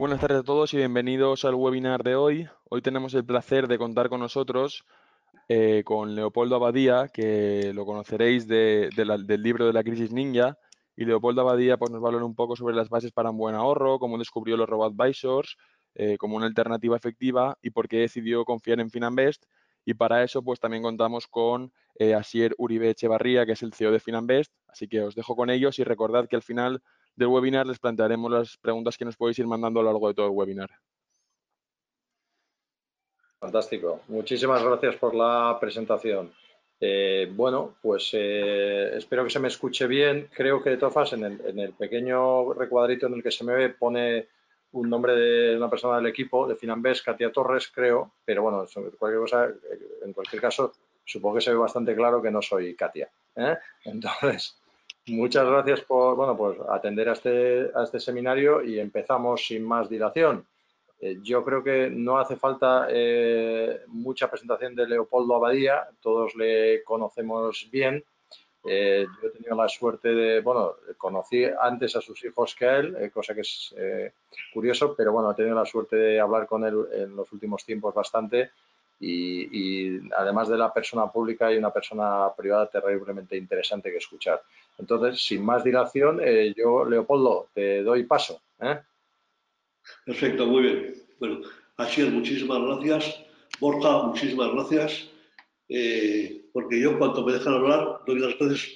Buenas tardes a todos y bienvenidos al webinar de hoy. Hoy tenemos el placer de contar con nosotros eh, con Leopoldo Abadía, que lo conoceréis del libro de la crisis ninja. Y Leopoldo Abadía pues, nos va a hablar un poco sobre las bases para un buen ahorro, cómo descubrió los robo-advisors eh, como una alternativa efectiva y por qué decidió confiar en Finanbest. Y para eso pues también contamos con eh, Asier Uribe Echevarría, que es el CEO de Finanbest. Así que os dejo con ellos y recordad que al final del webinar les plantearemos las preguntas que nos podéis ir mandando a lo largo de todo el webinar. Fantástico. Muchísimas gracias por la presentación. Eh, bueno, pues eh, espero que se me escuche bien. Creo que de todas en el, pequeño recuadrito en el que se me ve pone un nombre de una persona del equipo, de Finambés, Katia Torres, creo, pero bueno, cualquier cosa, en cualquier caso, supongo que se ve bastante claro que no soy Katia. ¿eh? Entonces, Muchas gracias por bueno, pues atender a este, a este seminario y empezamos sin más dilación. Eh, yo creo que no hace falta eh, mucha presentación de Leopoldo Abadía, todos le conocemos bien. Eh, yo he tenido la suerte de, bueno, conocí antes a sus hijos que a él, cosa que es curioso, pero bueno, he tenido la suerte de hablar con él en los últimos tiempos bastante y, y, además de la persona pública y una persona privada terriblemente interesante que escuchar. Entonces, sin más dilación, eh, yo, Leopoldo, te doy paso. ¿eh? Perfecto, muy bien. Bueno, así muchísimas gracias. Borja, muchísimas gracias. Eh, porque yo, cuando me dejan hablar, doy las gracias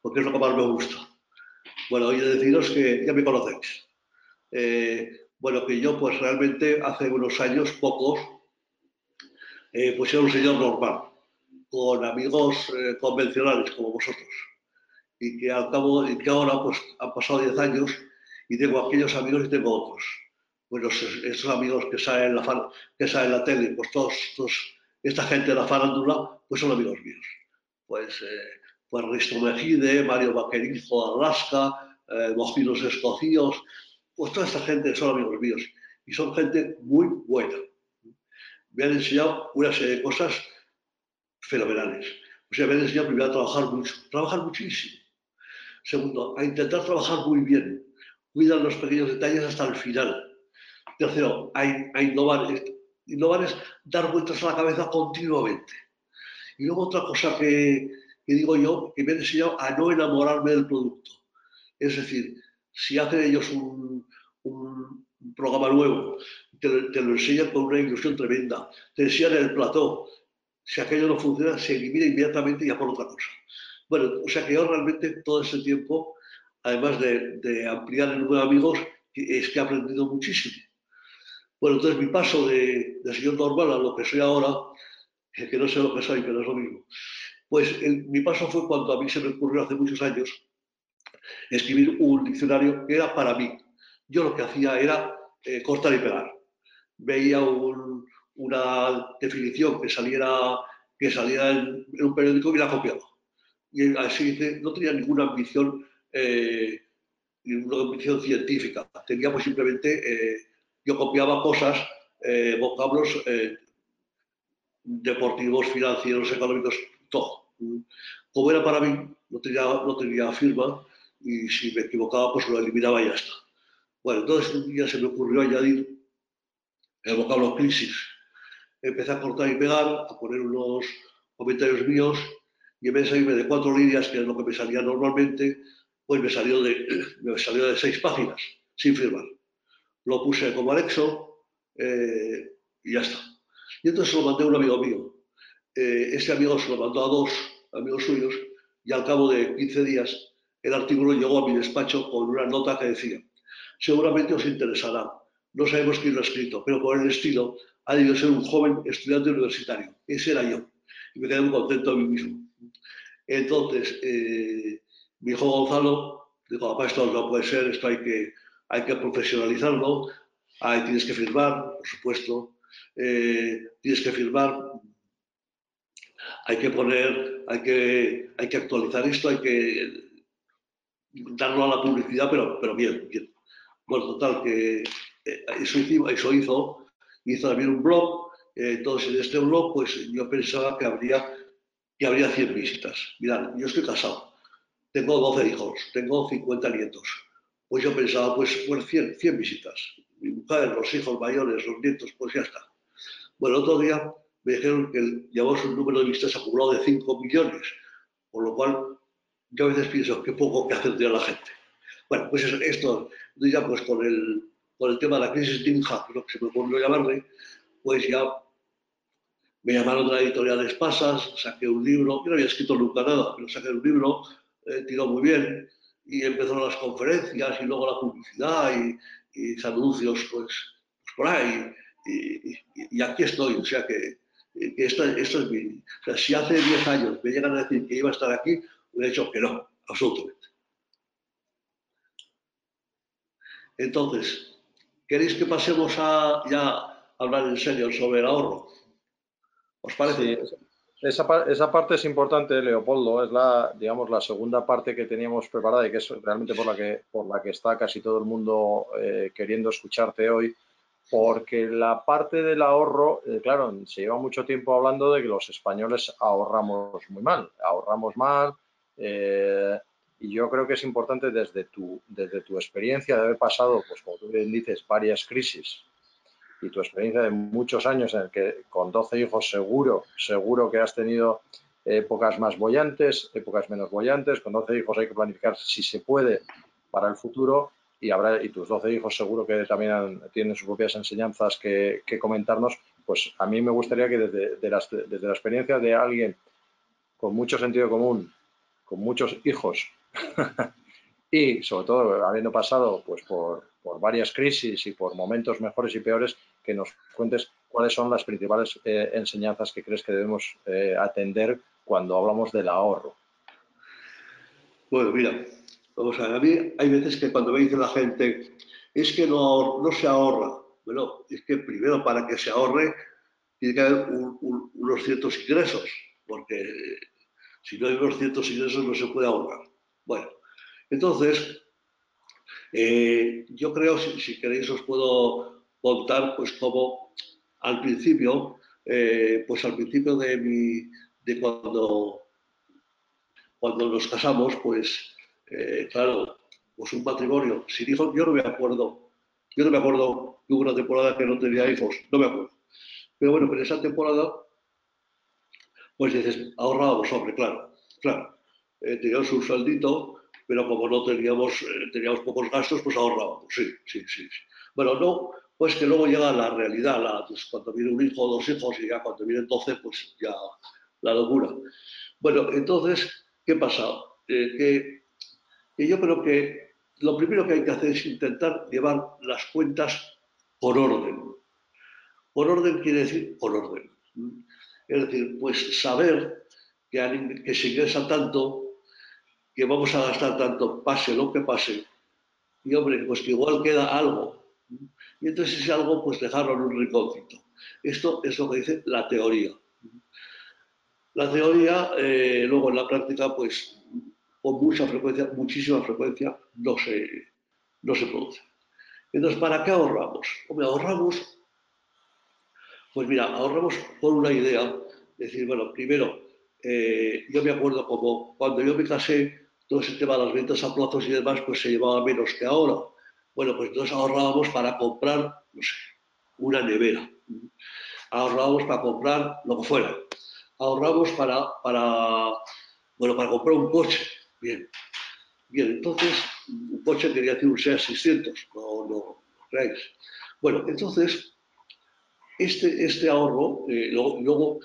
porque es lo que más me gusta. Bueno, hoy deciros que ya me conocéis. bueno, que yo, pues realmente hace unos años, pocos, pues era un señor normal, con amigos convencionales como vosotros. Y que al cabo, y que ahora pues han pasado 10 años y tengo aquellos amigos y tengo otros. Bueno, esos amigos que salen en la, que salen en la tele, pues todos, esta gente de la farándula, pues son amigos míos. Pues, eh, pues Risto Mejide, Mario Vaquerizo de Alaska, eh, Mojinos Escocíos, pues toda esta gente son amigos míos. Y son gente muy buena me han enseñado una serie de cosas fenomenales. O sea, me han enseñado primero a trabajar mucho, trabajar muchísimo. Segundo, a intentar trabajar muy bien, cuidar los pequeños detalles hasta el final. Tercero, a, innovar. Innovar es dar vueltas a la cabeza continuamente. Y luego otra cosa que, digo yo, que me han enseñado a no enamorarme del producto. Es decir, si hacen ellos un, programa nuevo te, lo enseñan con una ilusión tremenda, te enseñan el plató. Si aquello no funciona, se elimina inmediatamente y ya por otra cosa. Bueno, o sea que yo realmente todo ese tiempo, además de, ampliar el número de amigos, es que he aprendido muchísimo. Bueno, entonces mi paso de, señor normal a lo que soy ahora, que no sé lo que soy, pero es lo mismo. Pues mi paso fue cuando a mí se me ocurrió hace muchos años escribir un diccionario que era para mí. Yo lo que hacía era eh, cortar y pegar veía una definición que saliera, que saliera en, un periódico y la copiaba. Y así no tenía ninguna ambición, eh, ninguna ambición científica. Teníamos simplemente, eh, yo copiaba cosas, eh, vocablos deportivos, financieros, económicos, todo. Como era para mí, no tenía, no tenía firma y si me equivocaba, pues lo eliminaba y ya está. Bueno, entonces un día se me ocurrió añadir el vocablo crisis. Empecé a cortar y pegar, a poner unos comentarios míos y en vez de salirme de cuatro líneas, que es lo que me salía normalmente, pues me salió de, me salió de seis páginas, sin firmar. Lo puse como anexo eh, y ya está. Y entonces lo mandé a un amigo mío. Eh, ese amigo se lo mandó a dos amigos suyos y al cabo de 15 días el artículo llegó a mi despacho con una nota que decía, seguramente os interesará, no sabemos quién lo ha escrito, pero por el estilo ha debido ser un joven estudiante universitario. Ese era yo. Y me quedé muy contento a mí mismo. Entonces, eh, mi hijo Gonzalo dijo, papá, esto no puede ser, esto hay que, hay que profesionalizarlo, Ahí tienes que firmar, por supuesto, eh, tienes que firmar, hay que poner, hay que, hay que actualizar esto, hay que darlo a la publicidad, pero, pero bien, bien. Bueno, total, que eh, eso, hizo, eso hizo, hizo también un blog, entonces en este blog pues yo pensaba que habría, que habría 100 visitas. Mirad, yo estoy casado, tengo 12 hijos, tengo 50 nietos. pues yo pensaba, pues, pues 100, 100 visitas. Mi mujer, los hijos mayores, los nietos, pues ya está. Bueno, otro día me dijeron que llevamos un número de visitas acumulado de 5 millones, por lo cual yo a veces pienso que poco que hacer de la gente. Bueno, pues esto, ya pues con el, con el tema de la crisis ninja, que se me ocurrió llamarle, pues ya me llamaron de la editorial Espasas, saqué un libro, yo no había escrito nunca nada, pero saqué un libro, eh, tiró muy bien, y empezaron las conferencias y luego la publicidad y, y anuncios pues, pues, por ahí. Y, aquí estoy, o sea que, esto, es mi... O sea, si hace 10 años me llegan a decir que iba a estar aquí, hubiera dicho que no, absolutamente. Entonces, ¿queréis que pasemos a ya hablar en serio sobre el ahorro? ¿Os parece? esa, esa, parte es importante, Leopoldo, es la, digamos, la segunda parte que teníamos preparada y que es realmente por la que, por la que está casi todo el mundo eh, queriendo escucharte hoy, porque la parte del ahorro, eh, claro, se lleva mucho tiempo hablando de que los españoles ahorramos muy mal, ahorramos mal, eh, y yo creo que es importante desde tu, desde tu experiencia de haber pasado, pues como tú bien dices, varias crisis y tu experiencia de muchos años en el que con 12 hijos seguro, seguro que has tenido épocas más bollantes, épocas menos bollantes, con 12 hijos hay que planificar si se puede para el futuro y habrá y tus 12 hijos seguro que también tienen sus propias enseñanzas que, comentarnos, pues a mí me gustaría que desde, desde la experiencia de alguien con mucho sentido común, con muchos hijos y sobre todo habiendo pasado pues por, varias crisis y por momentos mejores y peores, que nos cuentes cuáles son las principales eh, enseñanzas que crees que debemos eh, atender cuando hablamos del ahorro. Bueno, mira, vamos a ver, a mí hay veces que cuando me dice la gente, es que no, no se ahorra. Bueno, es que primero para que se ahorre tiene que haber unos ciertos ingresos, porque si no hay unos ciertos ingresos no se puede ahorrar. Bueno, entonces, eh, yo creo, si, queréis, os puedo contar, pues como al principio, eh, pues al principio de mi, de cuando, cuando nos casamos, pues, eh, claro, pues un matrimonio sin hijos, yo no me acuerdo, yo no me acuerdo que hubo una temporada que no tenía hijos, no me acuerdo. Pero bueno, en esa temporada, pues dices, ahorrábamos, hombre, claro, claro. teníamos un sueldito, pero como no teníamos, eh, teníamos pocos gastos, pues ahorrábamos, sí, sí, sí, Bueno, no, pues que luego llega la realidad, la, pues cuando viene un hijo o dos hijos y ya cuando vienen doce, pues ya la locura. Bueno, entonces, ¿qué pasa? Eh, que, yo creo que lo primero que hay que hacer es intentar llevar las cuentas por orden. Por orden quiere decir por orden. Es decir, pues saber que se ingresa tanto que vamos a gastar tanto, pase lo que pase, y hombre, pues que igual queda algo. Y entonces ese algo, pues dejarlo en un rinconcito. Esto es lo que dice la teoría. La teoría, eh, luego en la práctica, pues con mucha frecuencia, muchísima frecuencia, no se, no se produce. Entonces, ¿para qué ahorramos? Hombre, ahorramos, pues mira, ahorramos por una idea, decir, bueno, primero, eh, yo me acuerdo como cuando yo me casé, todo ese tema de las ventas a plazos y demás, pues se llevaba menos que ahora. Bueno, pues entonces ahorrábamos para comprar, no sé, una nevera. Ahorrábamos para comprar lo que fuera. Ahorramos para, para, bueno, para comprar un coche. Bien. Bien, entonces, un coche quería decir un SEA 600, no, no, creáis. Bueno, entonces, este, este ahorro, eh, luego,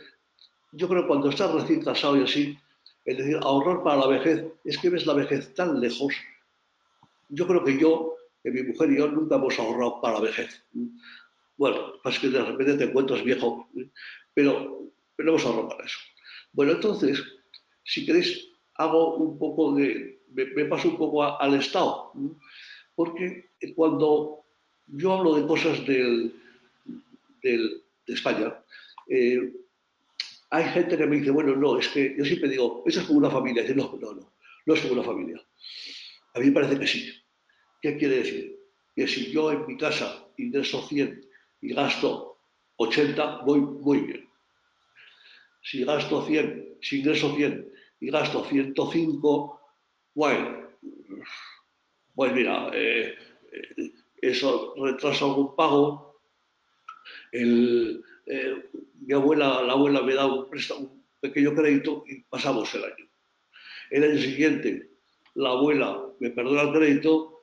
yo creo que cuando estás recién casado y así, es decir, ahorrar para la vejez, es que ves la vejez tan lejos. Yo creo que yo, que mi mujer y yo nunca hemos ahorrado para la vejez. Bueno, es que de repente te encuentras viejo, pero, pero hemos ahorrado para eso. Bueno, entonces, si queréis, hago un poco de, me, paso un poco al Estado, porque cuando yo hablo de cosas del, de España, eh, hay gente que me dice, bueno, no, es que yo siempre digo, eso es como una familia. dice, no, no, no, no es como una familia. A mí me parece que sí. ¿Qué quiere decir? Que si yo en mi casa ingreso 100 y gasto 80, voy muy bien. Si gasto 100, si ingreso 100 y gasto 105, bueno, Pues mira, eh, eh, eso retrasa algún pago. Mi abuela, la abuela me da un, un pequeño crédito y pasamos el año. El año siguiente, la abuela me perdona el crédito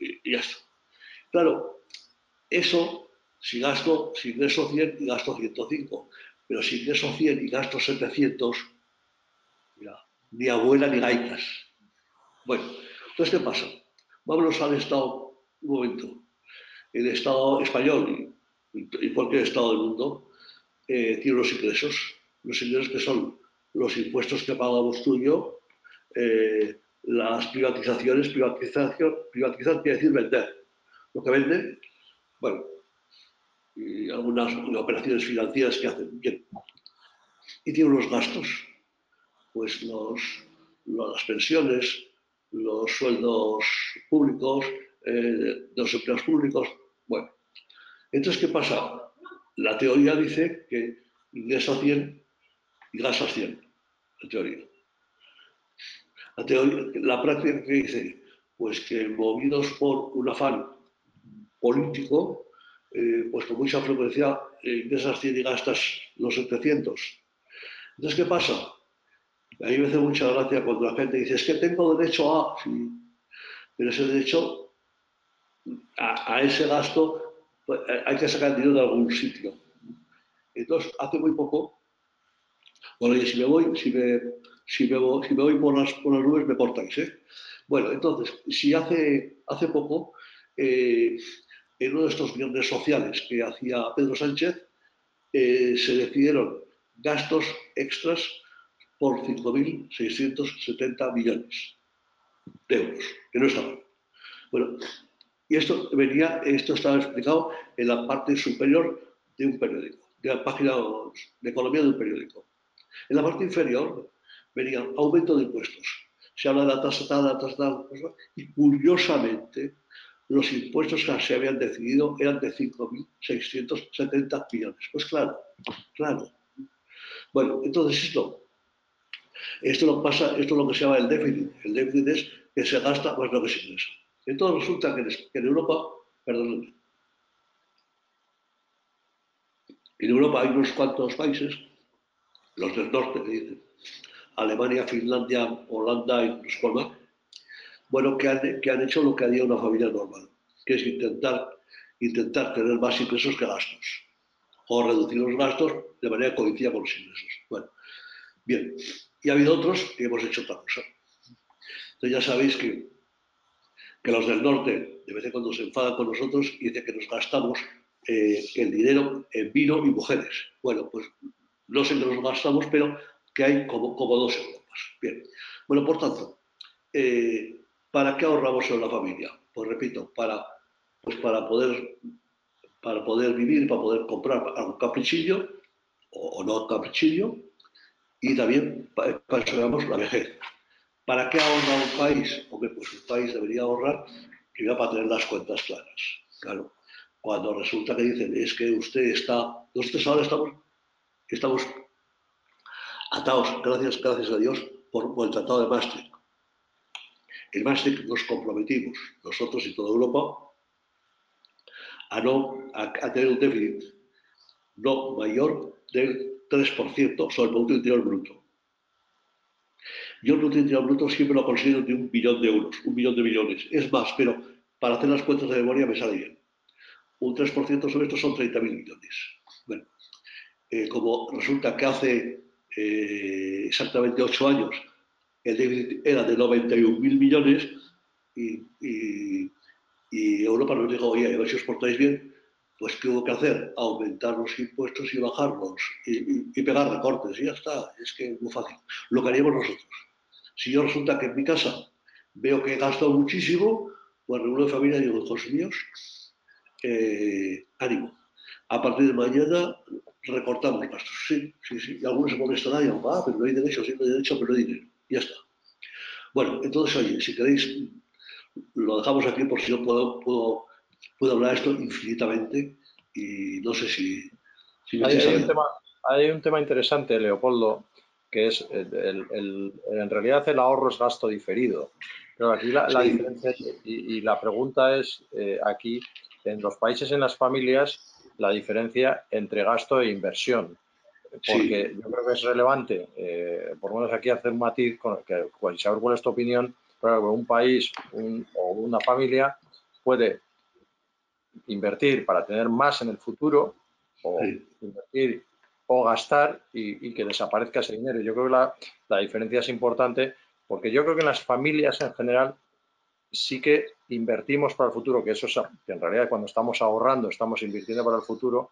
y, y ya está. Claro, eso, si gasto, si ingreso 100 y gasto 105, pero si ingreso 100 y gasto 700, mira, ni abuela ni gaitas. Bueno, entonces, ¿qué pasa? Vámonos al Estado un momento. El Estado español y, cualquier Estado del mundo eh, tiene los ingresos. Los ingresos que son los impuestos que pagamos tú y yo, eh, las privatizaciones, privatización, privatizar quiere decir vender. Lo que venden, bueno, y algunas operaciones financieras que hacen bien. Y tiene unos gastos, pues los, las pensiones, los sueldos públicos, eh, los empleos públicos. Bueno, entonces, ¿qué pasa? La teoría dice que ingresa 100 y gasta 100, la teoría. La, práctica dice, pues que movidos por un afán político, eh, pues con mucha frecuencia eh, ingresas 100 y gastas los 700. Entonces, ¿qué pasa? A mí me hace mucha gracia cuando la gente dice, es que tengo derecho a, pero ese derecho a, ese gasto pues, eh, hay que sacar dinero de algún sitio. Entonces, hace muy poco, bueno, si me voy, si me, si me, si me voy por las, por las nubes, me cortáis, ¿eh? Bueno, entonces, si hace, hace poco, eh, en uno de estos viernes sociales que hacía Pedro Sánchez, eh, se decidieron gastos extras por 5.670 millones de euros, que no estaban. Bueno, y esto venía, esto estaba explicado en la parte superior de un periódico, de la página de economía de un periódico. En la parte inferior venía aumento de impuestos. Se habla de la tasa tal, la tasa tal, y curiosamente los impuestos que se habían decidido eran de 5.670 millones. Pues claro, claro. Bueno, entonces esto, esto pasa, esto es lo que se llama el déficit. El déficit es que se gasta más lo que se ingresa. Entonces resulta que en Europa, perdón, en Europa hay unos cuantos países, los del norte que dicen, Alemania, Finlandia, Holanda y no bueno, que han, hecho lo que haría una familia normal, que es intentar, intentar tener más ingresos que gastos, o reducir los gastos de manera que coincida con los ingresos. Bueno, bien, y ha habido otros que hemos hecho otra cosa. Entonces ya sabéis que, que los del norte de vez en cuando se enfadan con nosotros y dicen que nos gastamos eh, el dinero en vino y mujeres. Bueno, pues no sé que nos gastamos, pero que hay como, como dos Europas. Bien, bueno, por tanto, eh, ¿Para qué ahorramos en la familia? Pues repito, para, pues para, poder, para poder vivir, para poder comprar algún caprichillo o, no caprichillo y también para, para la vejez. ¿Para qué ahorra un país? Hombre, pues un país debería ahorrar primero para tener las cuentas claras. Claro, cuando resulta que dicen es que usted está, nosotros ahora estamos, estamos atados, gracias, gracias a Dios, por, el Tratado de Maastricht. El Maastricht nos comprometimos, nosotros y toda Europa, a, no, a, tener un déficit no mayor del 3% sobre el Producto Interior Bruto. Yo el Producto siempre lo considero de un billón de euros, un billón de millones. Es más, pero para hacer las cuentas de memoria me sale bien. Un 3% sobre esto son 30.000 millones. Bueno, eh, como resulta que hace eh, exactamente 8 años el déficit era de 91.000 millones y, Europa nos dijo, oye, a ver si os portáis bien, pues ¿qué hubo que hacer? Aumentar los impuestos y bajarlos y, pegar recortes y ya está, es que es muy fácil. Lo que haríamos nosotros. Si yo resulta que en mi casa veo que he gastado muchísimo, pues reúno de familia y digo, hijos míos, eh, ánimo. A partir de mañana recortamos gastos. Sí, sí, sí. Y algunos se molestarán y dirán, ah, pero no hay derecho, sí, no hay derecho, pero no hay dinero ya está. Bueno, entonces, oye, si queréis, lo dejamos aquí por si yo puedo, puedo, puedo hablar esto infinitamente y no sé si... hay, un tema, hay, un tema, interesante, Leopoldo, que es en realidad el ahorro es gasto diferido. Pero aquí la, diferencia y, la pregunta es eh, aquí, en los países, en las familias, la diferencia entre gasto e inversión. Porque yo creo que es relevante, eh, por lo menos aquí hacer un matiz, con, que, pues, saber cuál es tu opinión, pero un país o una familia puede invertir para tener más en el futuro o invertir o gastar y, que desaparezca ese dinero. Yo creo que la, diferencia es importante porque yo creo que en las familias en general sí que invertimos para el futuro, que eso es que en realidad cuando estamos ahorrando estamos invirtiendo para el futuro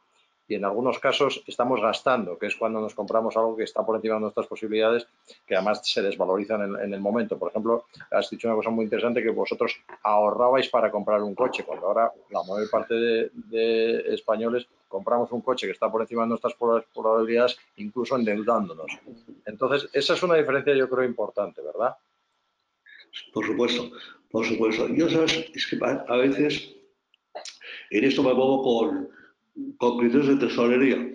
y en algunos casos estamos gastando, que es cuando nos compramos algo que está por encima de nuestras posibilidades, que además se desvalorizan en, el momento. Por ejemplo, has dicho una cosa muy interesante, que vosotros ahorrabais para comprar un coche, cuando ahora la mayor parte de, españoles compramos un coche que está por encima de nuestras probabilidades, incluso endeudándonos. Entonces, esa es una diferencia yo creo importante, ¿verdad? Por supuesto, por supuesto. Yo, sabes, es que a veces en esto me muevo con con criterios de tesorería.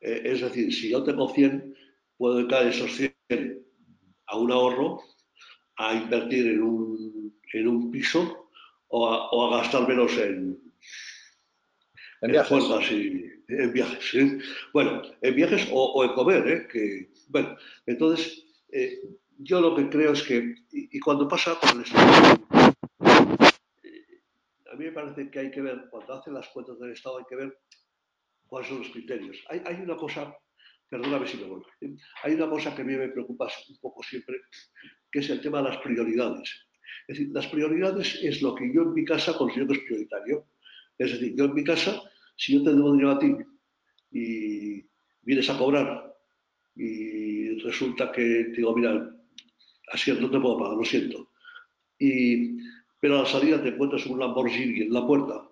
Eh, es decir, si yo tengo 100, puedo dedicar esos 100 a un ahorro, a invertir en un, en un piso o a, o a, gastar menos en, en viajes. y, en viajes. Bueno, en viajes o, en comer. ¿eh? Que, bueno, entonces, eh, yo lo que creo es que, y, cuando pasa con el a mí me parece que hay que ver, cuando hacen las cuentas del Estado, hay que ver cuáles son los criterios. Hay, una cosa, perdóname si me voy, hay una cosa que a mí me preocupa un poco siempre, que es el tema de las prioridades. Es decir, las prioridades es lo que yo en mi casa considero que es prioritario. Es decir, yo en mi casa, si yo te debo dinero a ti y vienes a cobrar y resulta que te digo, mira, así no te puedo pagar, lo siento. Y pero a la salida te encuentras un Lamborghini en la puerta.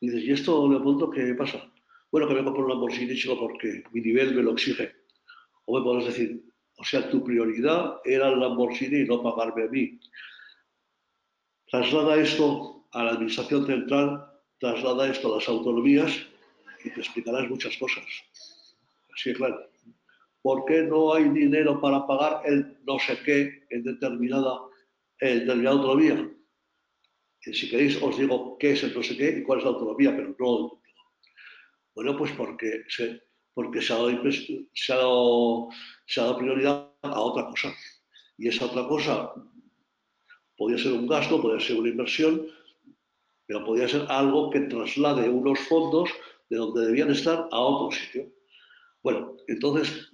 Y dices, ¿y esto, Leopoldo, qué pasa? Bueno, que vengo por un Lamborghini, chico, porque mi nivel me lo exige. O me podrás decir, o sea, tu prioridad era el Lamborghini y no pagarme a mí. Traslada esto a la Administración Central, traslada esto a las autonomías y te explicarás muchas cosas. Así claro. ¿Por qué no hay dinero para pagar el no sé qué en determinada, determinada autonomía? si queréis os digo qué es el no sé qué y cuál es la autonomía, pero no Bueno, pues porque se, porque se ha, dado, se, ha prioridad a otra cosa. Y esa otra cosa podría ser un gasto, podría ser una inversión, pero podría ser algo que traslade unos fondos de donde debían estar a otro sitio. Bueno, entonces,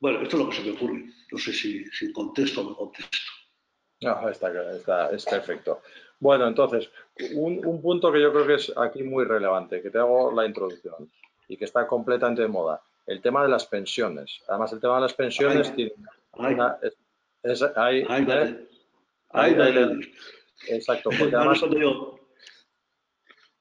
bueno, esto es lo que se me ocurre. No sé si, si contesto o no contesto. No, está, está, es perfecto. Bueno, entonces, un, punto que yo creo que es aquí muy relevante, que te hago la introducción y que está completamente de moda, el tema de las pensiones. Además, el tema de las pensiones tiene hay, exacto, porque además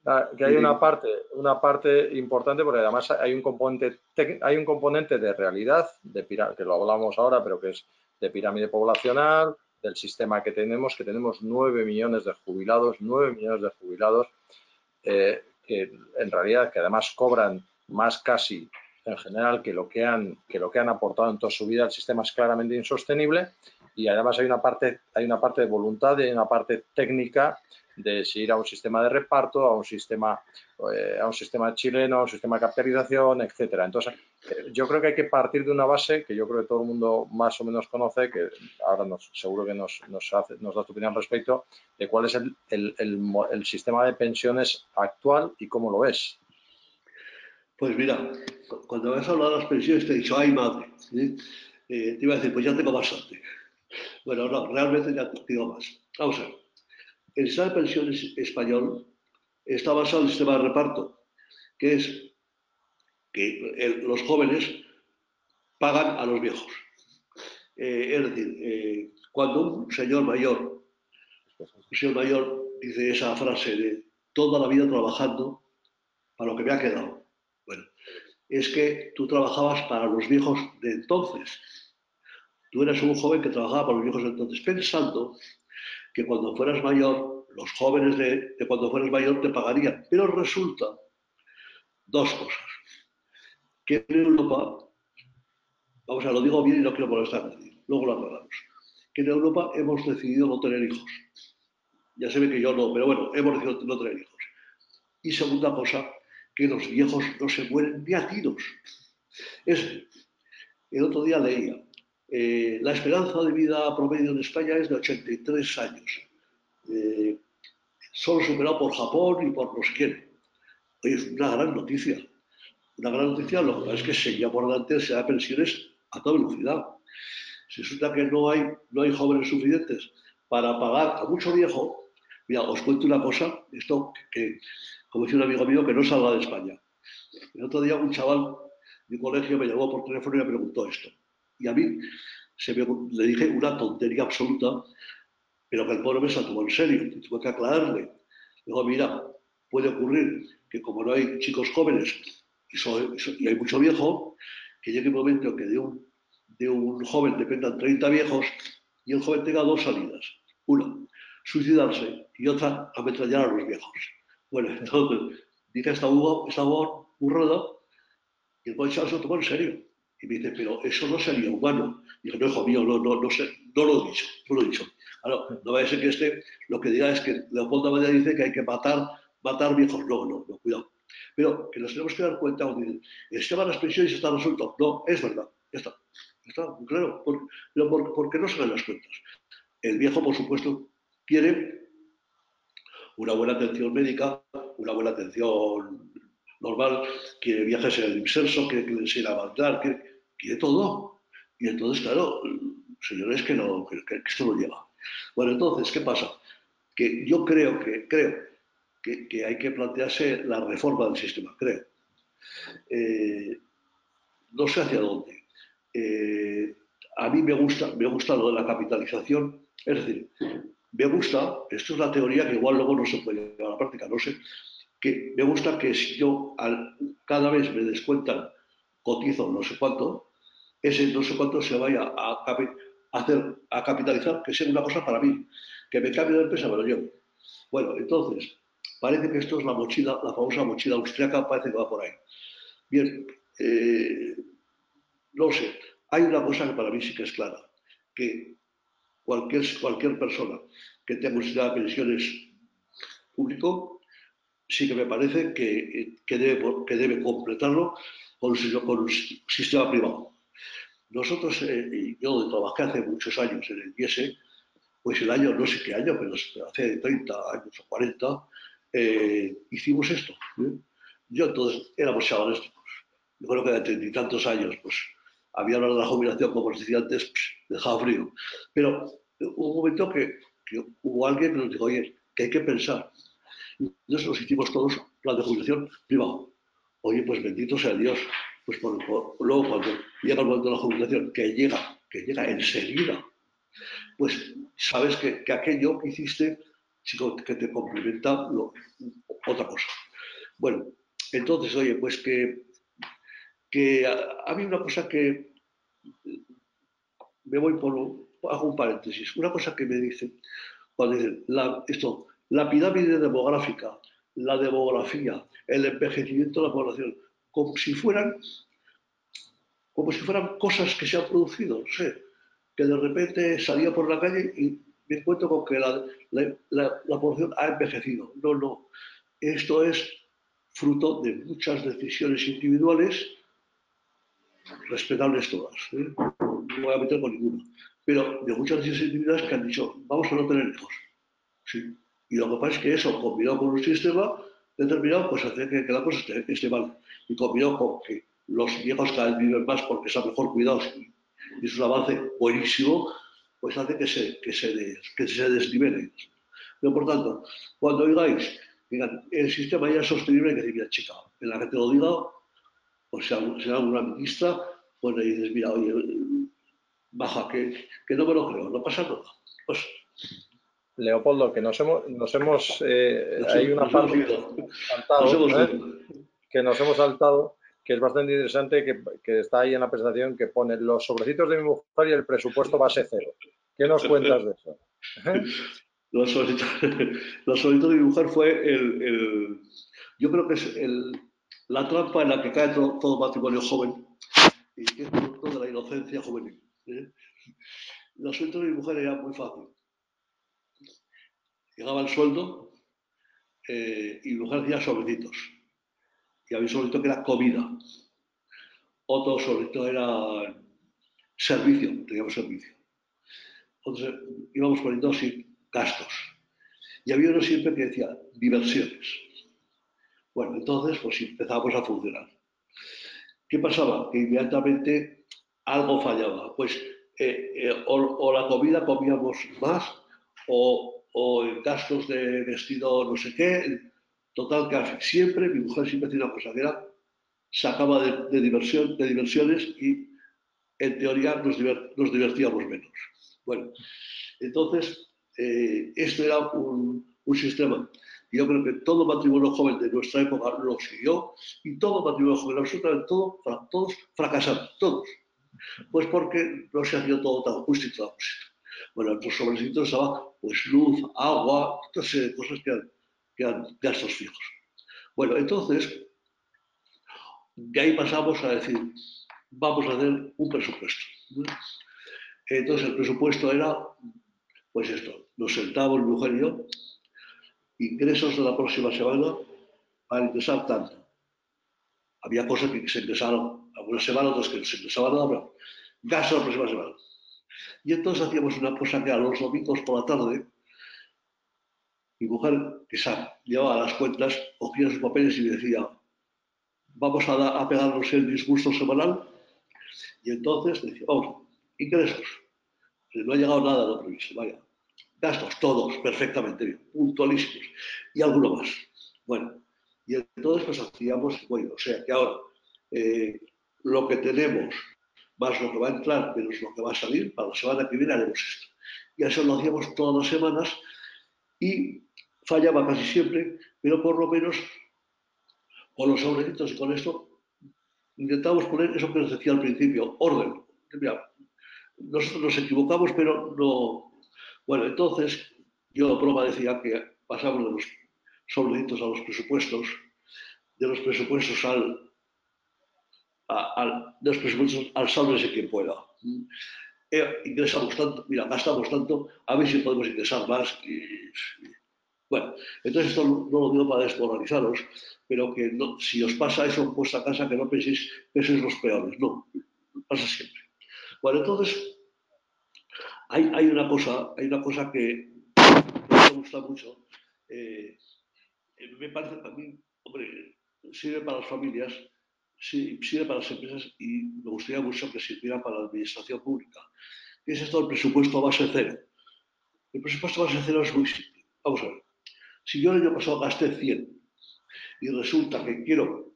ah, que hay una parte, una parte importante porque además hay un componente hay un componente de realidad de que lo hablamos ahora, pero que es de pirámide poblacional, del sistema que tenemos, que tenemos 9 millones de jubilados, 9 millones de jubilados eh, que en realidad que además cobran más casi en general que lo que han que lo que han aportado en toda su vida el sistema es claramente insostenible y además hay una parte hay una parte de voluntad y una parte técnica de si ir a un sistema de reparto, a un sistema, eh, a un sistema chileno, a un sistema de capitalización, etcétera. Entonces, eh, yo creo que hay que partir de una base que yo creo que todo el mundo más o menos conoce, que ahora nos, seguro que nos, nos, hace, nos da tu opinión al respecto, de cuál es el, el, sistema de pensiones actual y cómo lo ves. Pues mira, cuando vas a hablar de las pensiones te he dicho, ay madre, eh, te iba a decir, pues ya tengo bastante. Bueno, no, realmente ya tengo más. Vamos a ver el sistema de pensiones español está basado en el sistema de reparto, que es que los jóvenes pagan a los viejos. Eh, es decir, eh, cuando un señor mayor, un señor mayor dice esa frase de toda la vida trabajando para lo que me ha quedado. Bueno, es que tú trabajabas para los viejos de entonces. Tú eras un joven que trabajaba para los viejos de entonces, pensando que cuando fueras mayor, los jóvenes de, cuando fueras mayor te pagarían. Pero resulta dos cosas. Que en Europa vamos a lo digo bien y no quiero molestar a nadie, luego lo aclaramos, que en Europa hemos decidido no tener hijos. Ya se ve que yo no, pero bueno, hemos decidido no tener hijos. Y segunda cosa, que los viejos no se mueren ni a tiros. Es, el otro día leía, eh, la esperanza de vida promedio en España es de 83 años, eh, solo superado por Japón y por los que es una gran noticia. Una gran noticia, lo que pasa es que seguía por delante se da pensiones a toda velocidad. Si resulta que no hay, no hay jóvenes suficientes para pagar a mucho viejo, mira, os cuento una cosa, esto que, como decía un amigo mío, que no salga de España. El otro día un chaval de un colegio me llamó por teléfono y me preguntó esto. Y a mí le dije una tontería absoluta, pero que el pobre me se tomó en serio. Y tuve que aclararle. Digo, mira, puede ocurrir que como no hay chicos jóvenes y, hay mucho viejo, que llegue un momento que de un, de un joven dependan 30 viejos y el joven tenga dos salidas. Una, suicidarse y otra, ametrallar a los viejos. Bueno, entonces dije esta uva, esta burrada y el policía se lo tomó en serio. Y me dice, pero eso no sería humano. Y digo, no, hijo mío, no, no, no, sé, no lo he dicho, no lo he dicho. Ahora, no vaya a ser que este, lo que diga es que Leopoldo Abadía dice que hay que matar, matar viejos. No, no, no, cuidado. Pero que nos tenemos que dar cuenta, dicen, el tema de las pensiones está resuelto. No, es verdad, ya está. Está claro, pero por, qué no se dan las cuentas? El viejo, por supuesto, quiere una buena atención médica, una buena atención normal, quiere viajes en el inserso, quiere que le enseñe a quiere, todo. Y entonces, claro, señores, que, no, que, esto lo lleva. Bueno, entonces, ¿qué pasa? Que yo creo que, creo que, hay que plantearse la reforma del sistema, creo. Eh, no sé hacia dónde. Eh, a mí me gusta, me gusta lo de la capitalización, es decir, me gusta, esto es la teoría que igual luego no se puede llevar a la práctica, no sé, que me gusta que si yo cada vez me descuentan, cotizo no sé cuánto, ese no sé cuánto se vaya a, hacer, a capitalizar, que sea una cosa para mí, que me cambie de empresa, pero yo. Bueno, entonces, parece que esto es la mochila, la famosa mochila austriaca, parece que va por ahí. Bien, eh, no sé, hay una cosa que para mí sí que es clara, que cualquier, cualquier persona que tenga un sistema de pensiones público, sí que me parece que, que, debe, que debe completarlo con con un sistema privado. Nosotros, eh, yo trabajé hace muchos años en el IES, pues el año, no sé qué año, pero hace 30 años o 40, eh, hicimos esto. ¿eh? Yo entonces éramos chavales, yo creo que de treinta y tantos años, pues había hablado de la jubilación, como os decía antes, dejaba frío. Pero hubo un momento que, que, hubo alguien que nos dijo, oye, que hay que pensar. Entonces nos hicimos todos plan de jubilación privado. Oye, pues bendito sea Dios. Pues luego cuando llega el momento de la jubilación, que llega, que llega enseguida, pues sabes que, que aquello que hiciste que te complementa otra cosa. Bueno, entonces, oye, pues que, que a, mí una cosa que me voy por, hago un paréntesis, una cosa que me dicen, cuando dicen, la, esto, la pirámide demográfica, la demografía, el envejecimiento de la población, como si fueran, como si fueran cosas que se han producido, no sé, que de repente salía por la calle y me encuentro con que la, la, población ha envejecido. No, no. Esto es fruto de muchas decisiones individuales, respetables todas. ¿eh? No voy a meter con ninguna. Pero de muchas decisiones individuales que han dicho, vamos a no tener hijos. ¿sí? Y lo que pasa es que eso, combinado con un sistema determinado, pues hace que, la cosa esté, mal. Y combinado con que los viejos cada vez viven más porque están mejor cuidados y es un avance buenísimo, pues hace que se, que se, que se. Pero por tanto, cuando oigáis, digan, el sistema ya es sostenible, que mira, chica, en la que te lo diga, o sea, será una ministra, pues le dices, mira, oye, baja, que, que no me lo creo, no pasa nada. Pues, Leopoldo, que nos hemos, nos hemos eh, hay una parte saltado, ¿eh? que nos hemos saltado, que es bastante interesante, que, que, está ahí en la presentación, que pone los sobrecitos de mi mujer y el presupuesto base cero. ¿Qué nos cuentas de eso? los, sobrecitos, de mi mujer fue el, yo creo que es el, la trampa en la que cae todo, matrimonio joven y que es producto de la inocencia juvenil. ¿eh? El asunto de mi mujer era muy fácil. Llegaba el sueldo eh, y mujer hacía sobrecitos. Y había un sobrecito que era comida. Otro sobrecito era servicio, teníamos servicio. Entonces íbamos poniendo así gastos. Y había uno siempre que decía diversiones. Bueno, entonces pues empezábamos a funcionar. ¿Qué pasaba? Que inmediatamente algo fallaba. Pues eh, eh, o, la comida comíamos más, o, o en gastos de vestido no sé qué. Total, que siempre, mi mujer siempre hacía una cosa, que era, sacaba de, diversión, de diversiones y en teoría nos, nos divertíamos menos. Bueno, entonces, eh, esto era un, un sistema yo creo que todo matrimonio joven de nuestra época lo siguió y todo matrimonio joven, absolutamente todo, todos fracasaron, todos. Pues porque no se hacía todo tan justo y tan justo. Bueno, los sobrecitos estaba pues luz, agua, todas cosas que han gastos fijos. Bueno, entonces, de ahí pasamos a decir, vamos a hacer un presupuesto. Entonces el presupuesto era, pues esto, nos sentábamos mi mujer y yo, ingresos de la próxima semana van a ingresar tanto. Había cosas que se ingresaron algunas semanas, otras que se ingresaban nada, pero gastos la próxima semana. Y entonces hacíamos una cosa que a los domingos por la tarde, mi mujer, que llevaba las cuentas, cogía sus papeles y me decía, vamos a, a pegarnos el disgusto semanal. Y entonces decía, vamos, ingresos. No ha llegado nada de lo previsto, vaya gastos, todos perfectamente bien, puntualísimos, y alguno más. Bueno, y entonces pues hacíamos, bueno, o sea que ahora eh, lo que tenemos más lo que va a entrar menos lo que va a salir, para la semana que viene haremos esto. Y eso lo hacíamos todas las semanas y fallaba casi siempre, pero por lo menos con los sobrecitos y con esto intentamos poner eso que nos decía al principio, orden. nosotros nos equivocamos, pero no, bueno, entonces yo prueba decía que pasamos de los sobreditos a los presupuestos, de los presupuestos al, los presupuestos al sálvese quien pueda. Eh, ingresamos tanto, mira, gastamos tanto, a ver si podemos ingresar más. bueno, entonces esto no, lo digo para desmoralizaros, pero que no, si os pasa eso en vuestra casa, que no penséis que sois los peores, no, pasa siempre. Bueno, entonces hay, una, cosa, hay una cosa que me gusta mucho. Eh, me parece mí, hombre, sirve para las familias, sirve para las empresas y me gustaría mucho que sirviera para la administración pública. ¿Qué es esto del presupuesto a base cero? El presupuesto a base cero es muy simple. Vamos a ver. Si yo el año pasado gasté 100 y resulta que quiero,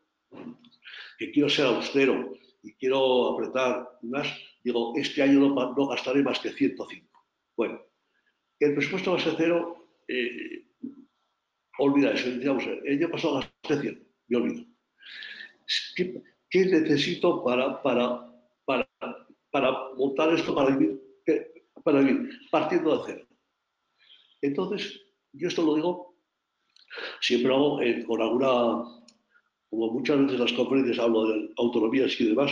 que quiero ser austero y quiero apretar más, digo, este año no, gastaré más que 105. Bueno, el presupuesto base cero, eh, olvida eso, digamos, el año pasado gasté 100, me olvido. ¿Qué, necesito para, para, para, montar esto para vivir, para vivir? Partiendo de cero. Entonces, yo esto lo digo, siempre hago eh, con alguna, como muchas veces en las conferencias hablo de autonomías y demás,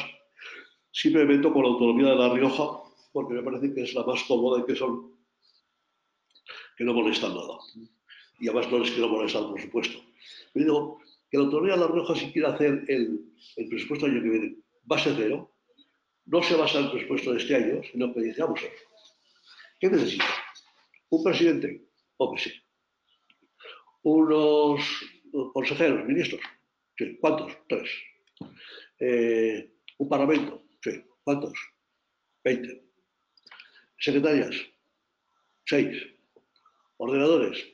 Siempre me meto con la autonomía de La Rioja, porque me parece que es la más cómoda y que son que no molestan nada. Y además no les quiero molestar, por supuesto. Pero digo que la autonomía de La Rioja, si quiere hacer el, presupuesto año que viene base cero, no se basa en el presupuesto de este año, sino que dice, vamos a ver, ¿qué necesita? ¿Un presidente? Hombre, sí. ¿Unos consejeros, ministros? Sí. ¿Cuántos? Tres. Eh, ¿Un parlamento? Sí. ¿Cuántos? Veinte. Secretarias. Seis. Ordenadores.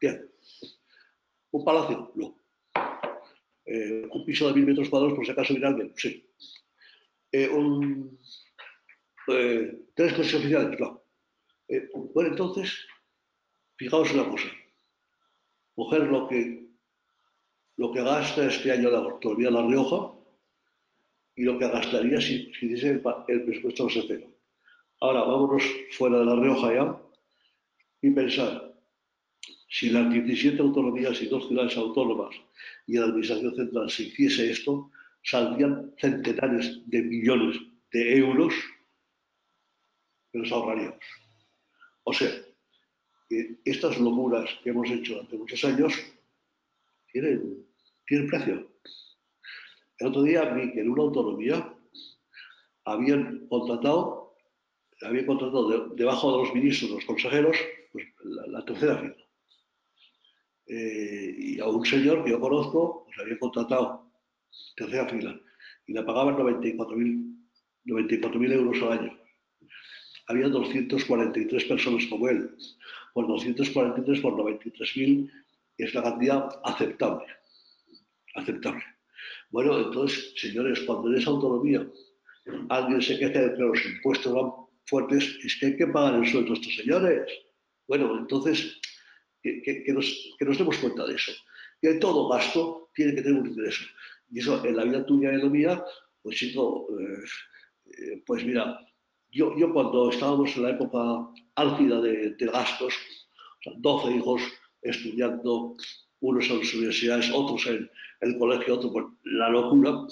Diez. ¿Un palacio? No. Eh, ¿Un piso de mil metros cuadrados por si acaso viene alguien? Sí. Eh, eh, ¿Tres coches oficiales? No. bueno, entonces, fijaos una cosa. Mujer lo que, lo que gasta este año la autonomía La Rioja y lo que gastaría si, si hiciese el, presupuesto base cero. Ahora, vámonos fuera de La Rioja ya y pensar, si las 17 autonomías y dos ciudades autónomas y la Administración Central se hiciese esto, saldrían centenares de millones de euros que nos ahorraríamos. O sea, estas locuras que hemos hecho durante muchos años tienen, tienen precio. El otro día vi que en una autonomía habían contratado, habían contratado debajo de los ministros, los consejeros, pues, la, tercera fila. Eh, y a un señor que yo conozco, pues había contratado tercera fila y le pagaban 94.000 94 euros al año. Había 243 personas como él. Por 243 por 93.000 es la cantidad aceptable. Aceptable. Bueno, entonces, señores, cuando en esa autonomía alguien se queja de que los impuestos van fuertes, es que hay que pagar el sueldo a estos señores. Bueno, entonces, que, nos, demos cuenta de eso. Que todo gasto tiene que tener un ingreso. Y eso en la vida tuya y en la mía, pues chico, eh, eh, pues mira, yo, yo cuando estábamos en la época álgida de, gastos, 12 hijos estudiando, unos en las universidades, otros en, el colegio, otros por la locura,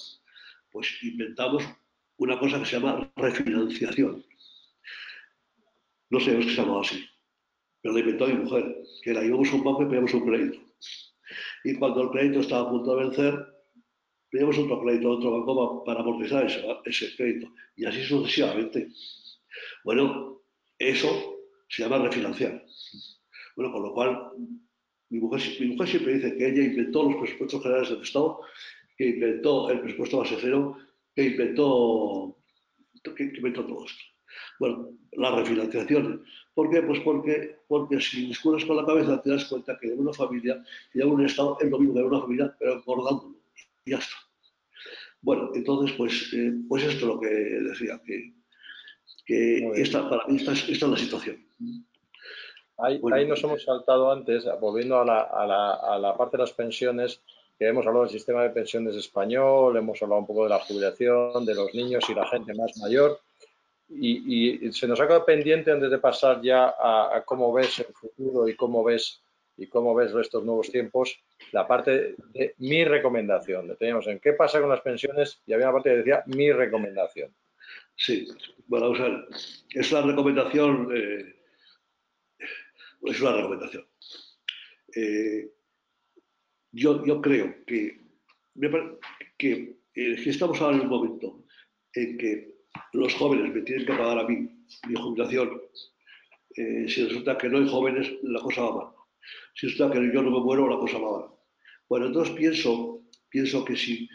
pues inventamos una cosa que se llama refinanciación. No sé si se llama así pero la inventó mi mujer, que la llevamos un banco y pedíamos un crédito. Y cuando el crédito estaba a punto de vencer, pedíamos otro crédito a otro banco para amortizar ese, crédito. Y así sucesivamente. Bueno, eso se llama refinanciar. Bueno, con lo cual, mi mujer, mi mujer siempre dice que ella inventó los presupuestos generales del Estado, que inventó el presupuesto base cero, que inventó, que inventó todo esto. Bueno, la refinanciación. ¿Por qué? Pues porque, porque si discurres con la cabeza te das cuenta que de una familia y de un Estado es lo mismo de una familia, pero engordándolo. Y ya está. Bueno, entonces, pues, eh, pues esto es lo que decía, que, que esta, para esta, es la situación. Ahí, ahí, nos hemos saltado antes, volviendo a la, a, la, a la, parte de las pensiones, que hemos hablado del sistema de pensiones español, hemos hablado un poco de la jubilación, de los niños y la gente más mayor. Y, se nos ha quedado pendiente antes de pasar ya a, cómo ves el futuro y cómo ves y cómo ves estos nuevos tiempos, la parte de mi recomendación. Teníamos en qué pasa con las pensiones y había una parte que decía mi recomendación. Sí, bueno, vamos a ver. Es una recomendación. Eh, es una recomendación. Eh, yo, yo creo que, que, eh, que estamos ahora en un momento en que los jóvenes me tienen que pagar a mí mi jubilación, eh, si resulta que no hay jóvenes, la cosa va mal. Si resulta que yo no me muero, la cosa va mal. Bueno, entonces pienso, pienso que si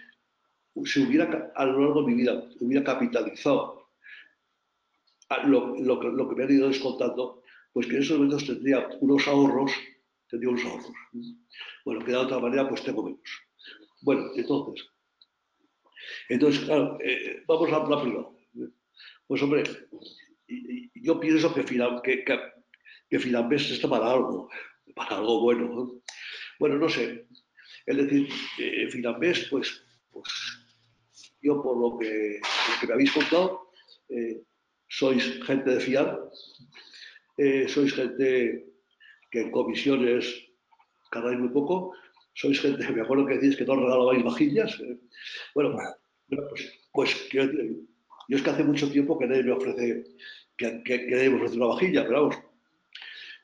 se hubiera a lo largo de mi vida hubiera capitalizado lo, que me han ido descontando, pues que en esos momentos tendría unos ahorros, tendría unos ahorros. Bueno, que de otra manera pues tengo menos. Bueno, entonces, entonces, claro, eh, vamos a la primera. Pues hombre, yo pienso que, que, que, está para algo, para algo bueno. Bueno, no sé. Es decir, eh, pues, pues yo por lo que, me habéis contado, eh, sois gente de fiar, eh, sois gente que en comisiones ganáis muy poco, sois gente, me acuerdo que decís que no regalabais vajillas. Eh. Bueno, pues, pues yo es que hace mucho tiempo que nadie me ofrece, que, que me ofrece una vajilla, pero vamos.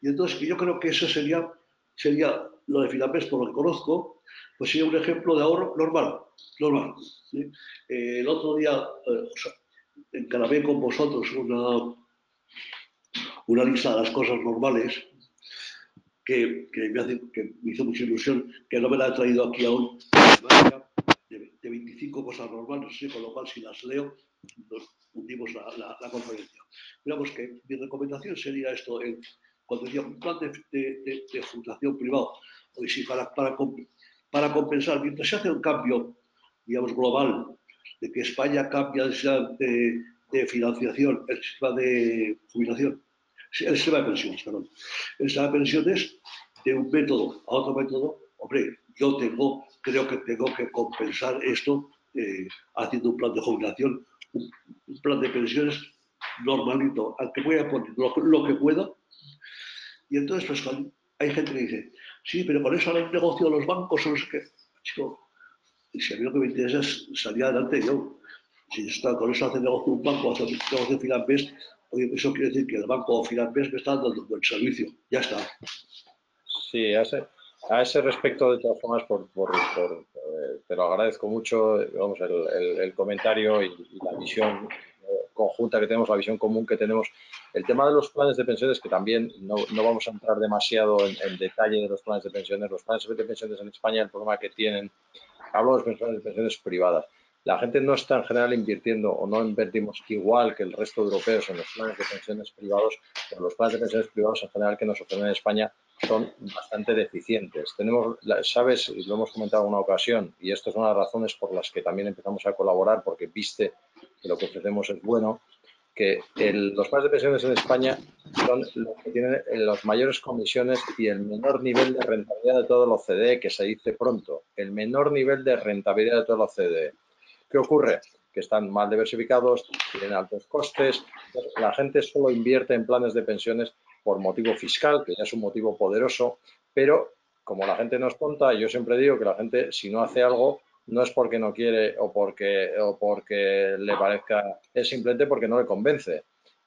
Y entonces yo creo que eso sería, sería lo de Filapés, por lo que conozco, pues sería un ejemplo de ahorro normal. normal eh, el otro día eh, o sea, encarabé con vosotros una, una lista de las cosas normales que, que, me hace, que, me hizo mucha ilusión, que no me la he traído aquí aún, de, de 25 cosas normales, con lo cual si las leo nos hundimos la, la, conferencia. Digamos que mi recomendación sería esto, cuando decía un plan de, de, fundación privado, para, para, para, compensar, mientras se hace un cambio, digamos, global, de que España cambia de, de financiación, el sistema de jubilación, el sistema de pensiones, perdón. El sistema de pensiones de un método a otro método, hombre, yo tengo, creo que tengo que compensar esto eh, haciendo un plan de jubilación un plan de pensiones normalito, al que voy a poner lo, que pueda. Y entonces, pues hay gente que dice, sí, pero con eso hará un negocio los bancos o no sé qué. Chico, si a mí lo que me interesa es salir adelante yo. Si está, con eso hace negocio un banco, hace negocio Finanbest, oye, eso quiere decir que el banco Finanbest me está dando un buen servicio. Ya está. Sí, ese, a ese respecto, de todas formas, por, eh, te lo agradezco mucho, vamos, el, el, comentario y, la visión eh, conjunta que tenemos, la visión común que tenemos. El tema de los planes de pensiones, que también no, no vamos a entrar demasiado en, en, detalle de los planes de pensiones. Los planes de pensiones en España, el problema que tienen, hablo de los planes de pensiones privadas la gente no está en general invirtiendo o no invertimos igual que el resto de europeos en los planes de pensiones privados, pero los planes de pensiones privados en general que nos ofrecen en España son bastante deficientes. Tenemos, sabes, y lo hemos comentado en una ocasión, y estas son las razones por las que también empezamos a colaborar, porque viste que lo que ofrecemos es bueno, que los planes de pensiones en España son los que tienen las mayores comisiones y el menor nivel de rentabilidad de todo el OCDE, que se dice pronto, el menor nivel de rentabilidad de todo el OCDE. ¿Qué ocurre? Que están mal diversificados, tienen altos costes, la gente solo invierte en planes de pensiones por motivo fiscal, que ya es un motivo poderoso, pero como la gente no es tonta, yo siempre digo que la gente si no hace algo no es porque no quiere o porque, o porque le parezca, es simplemente porque no le convence.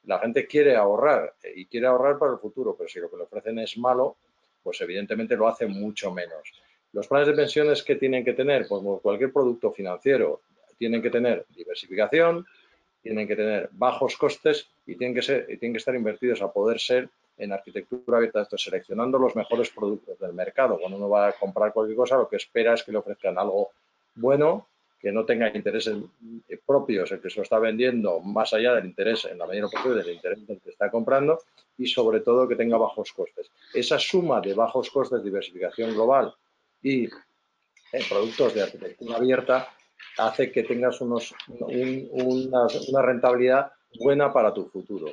La gente quiere ahorrar y quiere ahorrar para el futuro, pero si lo que le ofrecen es malo, pues evidentemente lo hace mucho menos. Los planes de pensiones que tienen que tener, pues cualquier producto financiero, tienen que tener diversificación, tienen que tener bajos costes y tienen que, ser, tienen que estar invertidos a poder ser en arquitectura abierta, esto, seleccionando los mejores productos del mercado. Cuando uno va a comprar cualquier cosa, lo que espera es que le ofrezcan algo bueno, que no tenga intereses propios, el que se lo está vendiendo más allá del interés, en la medida posible, del interés del que está comprando y sobre todo que tenga bajos costes. Esa suma de bajos costes, diversificación global y en productos de arquitectura abierta hace que tengas unos, una, rentabilidad buena para tu futuro.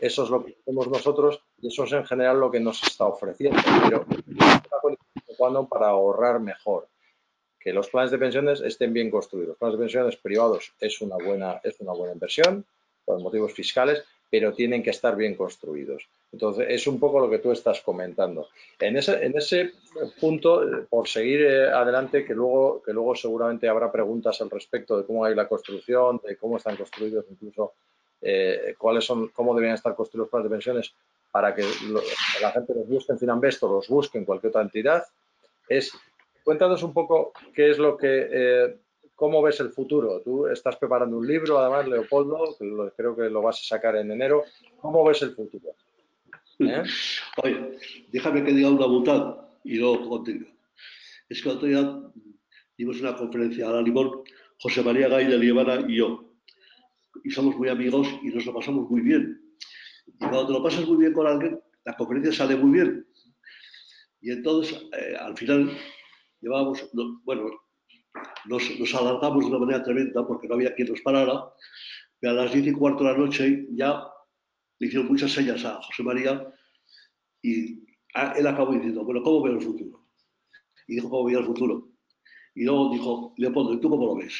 Eso es lo que hacemos nosotros y eso es en general lo que nos está ofreciendo, pero cuando para ahorrar mejor. Que los planes de pensiones estén bien construidos. Los planes de pensiones privados es una buena, es una buena inversión por motivos fiscales, pero tienen que estar bien construidos. Entonces, es un poco lo que tú estás comentando. En ese, en ese punto, por seguir eh, adelante, que luego, que luego seguramente habrá preguntas al respecto de cómo hay la construcción, de cómo están construidos, incluso eh, cuáles son, cómo deberían estar construidos los planes de pensiones para que, la gente los busque en Finanvesto, los busque en cualquier otra entidad, es cuéntanos un poco qué es lo que ¿Cómo ves el futuro? Tú estás preparando un libro, además, Leopoldo, creo que lo vas a sacar en enero. ¿Cómo ves el futuro? ¿Eh? Oye, déjame que diga una butada y luego contigo. Es que otro día dimos una conferencia a la Limón, José María Gay de Liebana y yo. Y somos muy amigos y nos lo pasamos muy bien. Y cuando te lo pasas muy bien con alguien, la conferencia sale muy bien. Y entonces, eh, al final, llevábamos, bueno, nos, nos, alargamos de una manera tremenda porque no había quien nos parara. Y a las diez y cuarto de la noche ya le hicieron muchas señas a José María y él acabó diciendo, bueno, ¿cómo veo el futuro? Y dijo, ¿cómo veo el futuro? Y luego dijo, Leopoldo, ¿y tú cómo lo ves?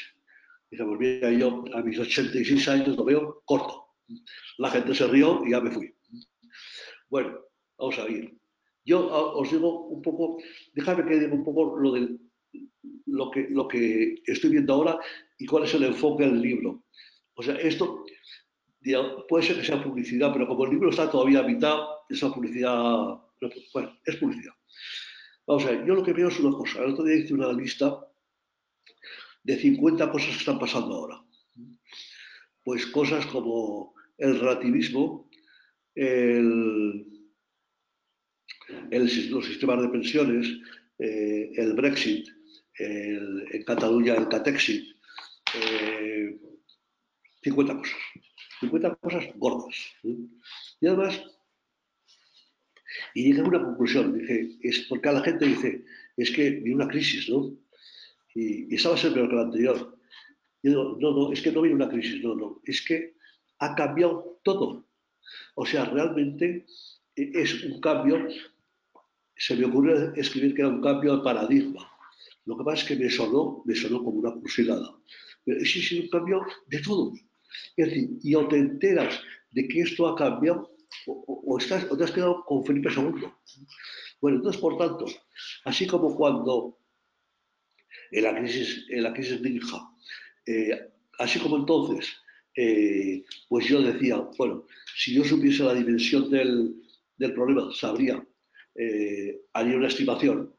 Y pues mira, yo a mis 86 años lo veo corto. La gente se rió y ya me fui. Bueno, vamos a ir. Yo os digo un poco, déjame que diga un poco lo del lo que, lo que estoy viendo ahora y cuál es el enfoque del libro. O sea, esto puede ser que sea publicidad, pero como el libro está todavía a mitad, esa publicidad, bueno, es publicidad. Vamos a ver, yo lo que veo es una cosa. El otro día hice una lista de 50 cosas que están pasando ahora. Pues cosas como el relativismo, el, los sistemas de pensiones, eh, el Brexit, en Cataluña el Catexit, 50 eh, cosas, 50 cosas gordas. Y además, y llegué a una conclusión, dije, es porque a la gente dice, es que viene una crisis, ¿no? Y, y peor que la anterior. Y no, no, es que no viene una crisis, no, no, es que ha cambiado todo. O sea, realmente es un cambio, se me ocurrió escribir que era un cambio de paradigma. Lo que pasa es que me sonó, me sonó como una cursilada. Pero sí, sí, un cambio de todo. Es decir, y o te enteras de que esto ha cambiado o, estás, te has quedado con Felipe II. Bueno, entonces, por tanto, así como cuando en la crisis, en la crisis ninja, eh, así como entonces, eh, pues yo decía, bueno, si yo supiese la dimensión del, problema, sabría, eh, haría una estimación,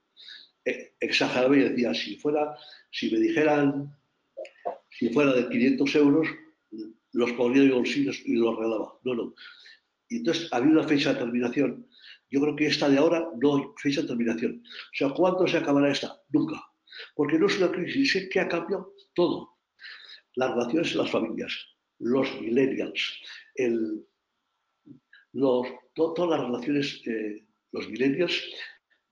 exageraba y decía, si fuera, si me dijeran, si fuera de 500 euros, los pondría en mi bolsillo y los regalaba. No, no. Y entonces había una fecha de terminación. Yo creo que esta de ahora no hay fecha de terminación. O sea, ¿cuándo se acabará esta? Nunca. Porque no es una crisis, es que ha cambiado todo. Las relaciones en las familias, los millennials, todas las relaciones, eh, los millennials,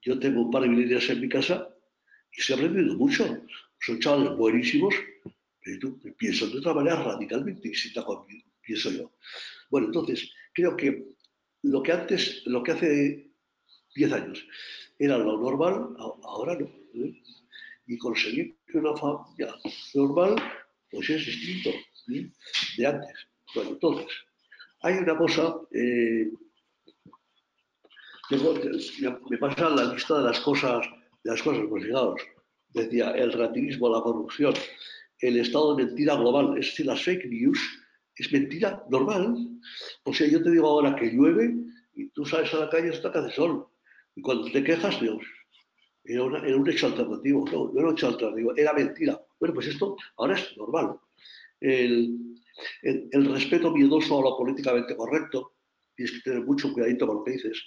yo tengo un par de millennials en mi casa y se ha aprendido mucho. Son chavales buenísimos, pero piensan de otra manera radicalmente distinta como pienso yo. Bueno, entonces, creo que lo que antes, lo que hace 10 años era lo normal, ahora no. ¿eh? Y conseguir una familia normal, pues es distinto de antes. Bueno, entonces, hay una cosa, eh, me pasa la lista de las cosas, de las cosas, pues fijaos, decía el relativismo, la corrupción, el estado de mentira global, es decir, las fake news, es mentira normal. O sea, yo te digo ahora que llueve y tú sales a la calle hasta que hace sol. Y cuando te quejas, Dios, era, un hecho alternativo. No, era un hecho alternativo, era mentira. Bueno, pues esto ahora es normal. El, el, respeto miedoso a lo políticamente correcto, tienes que tener mucho cuidadito con lo que dices.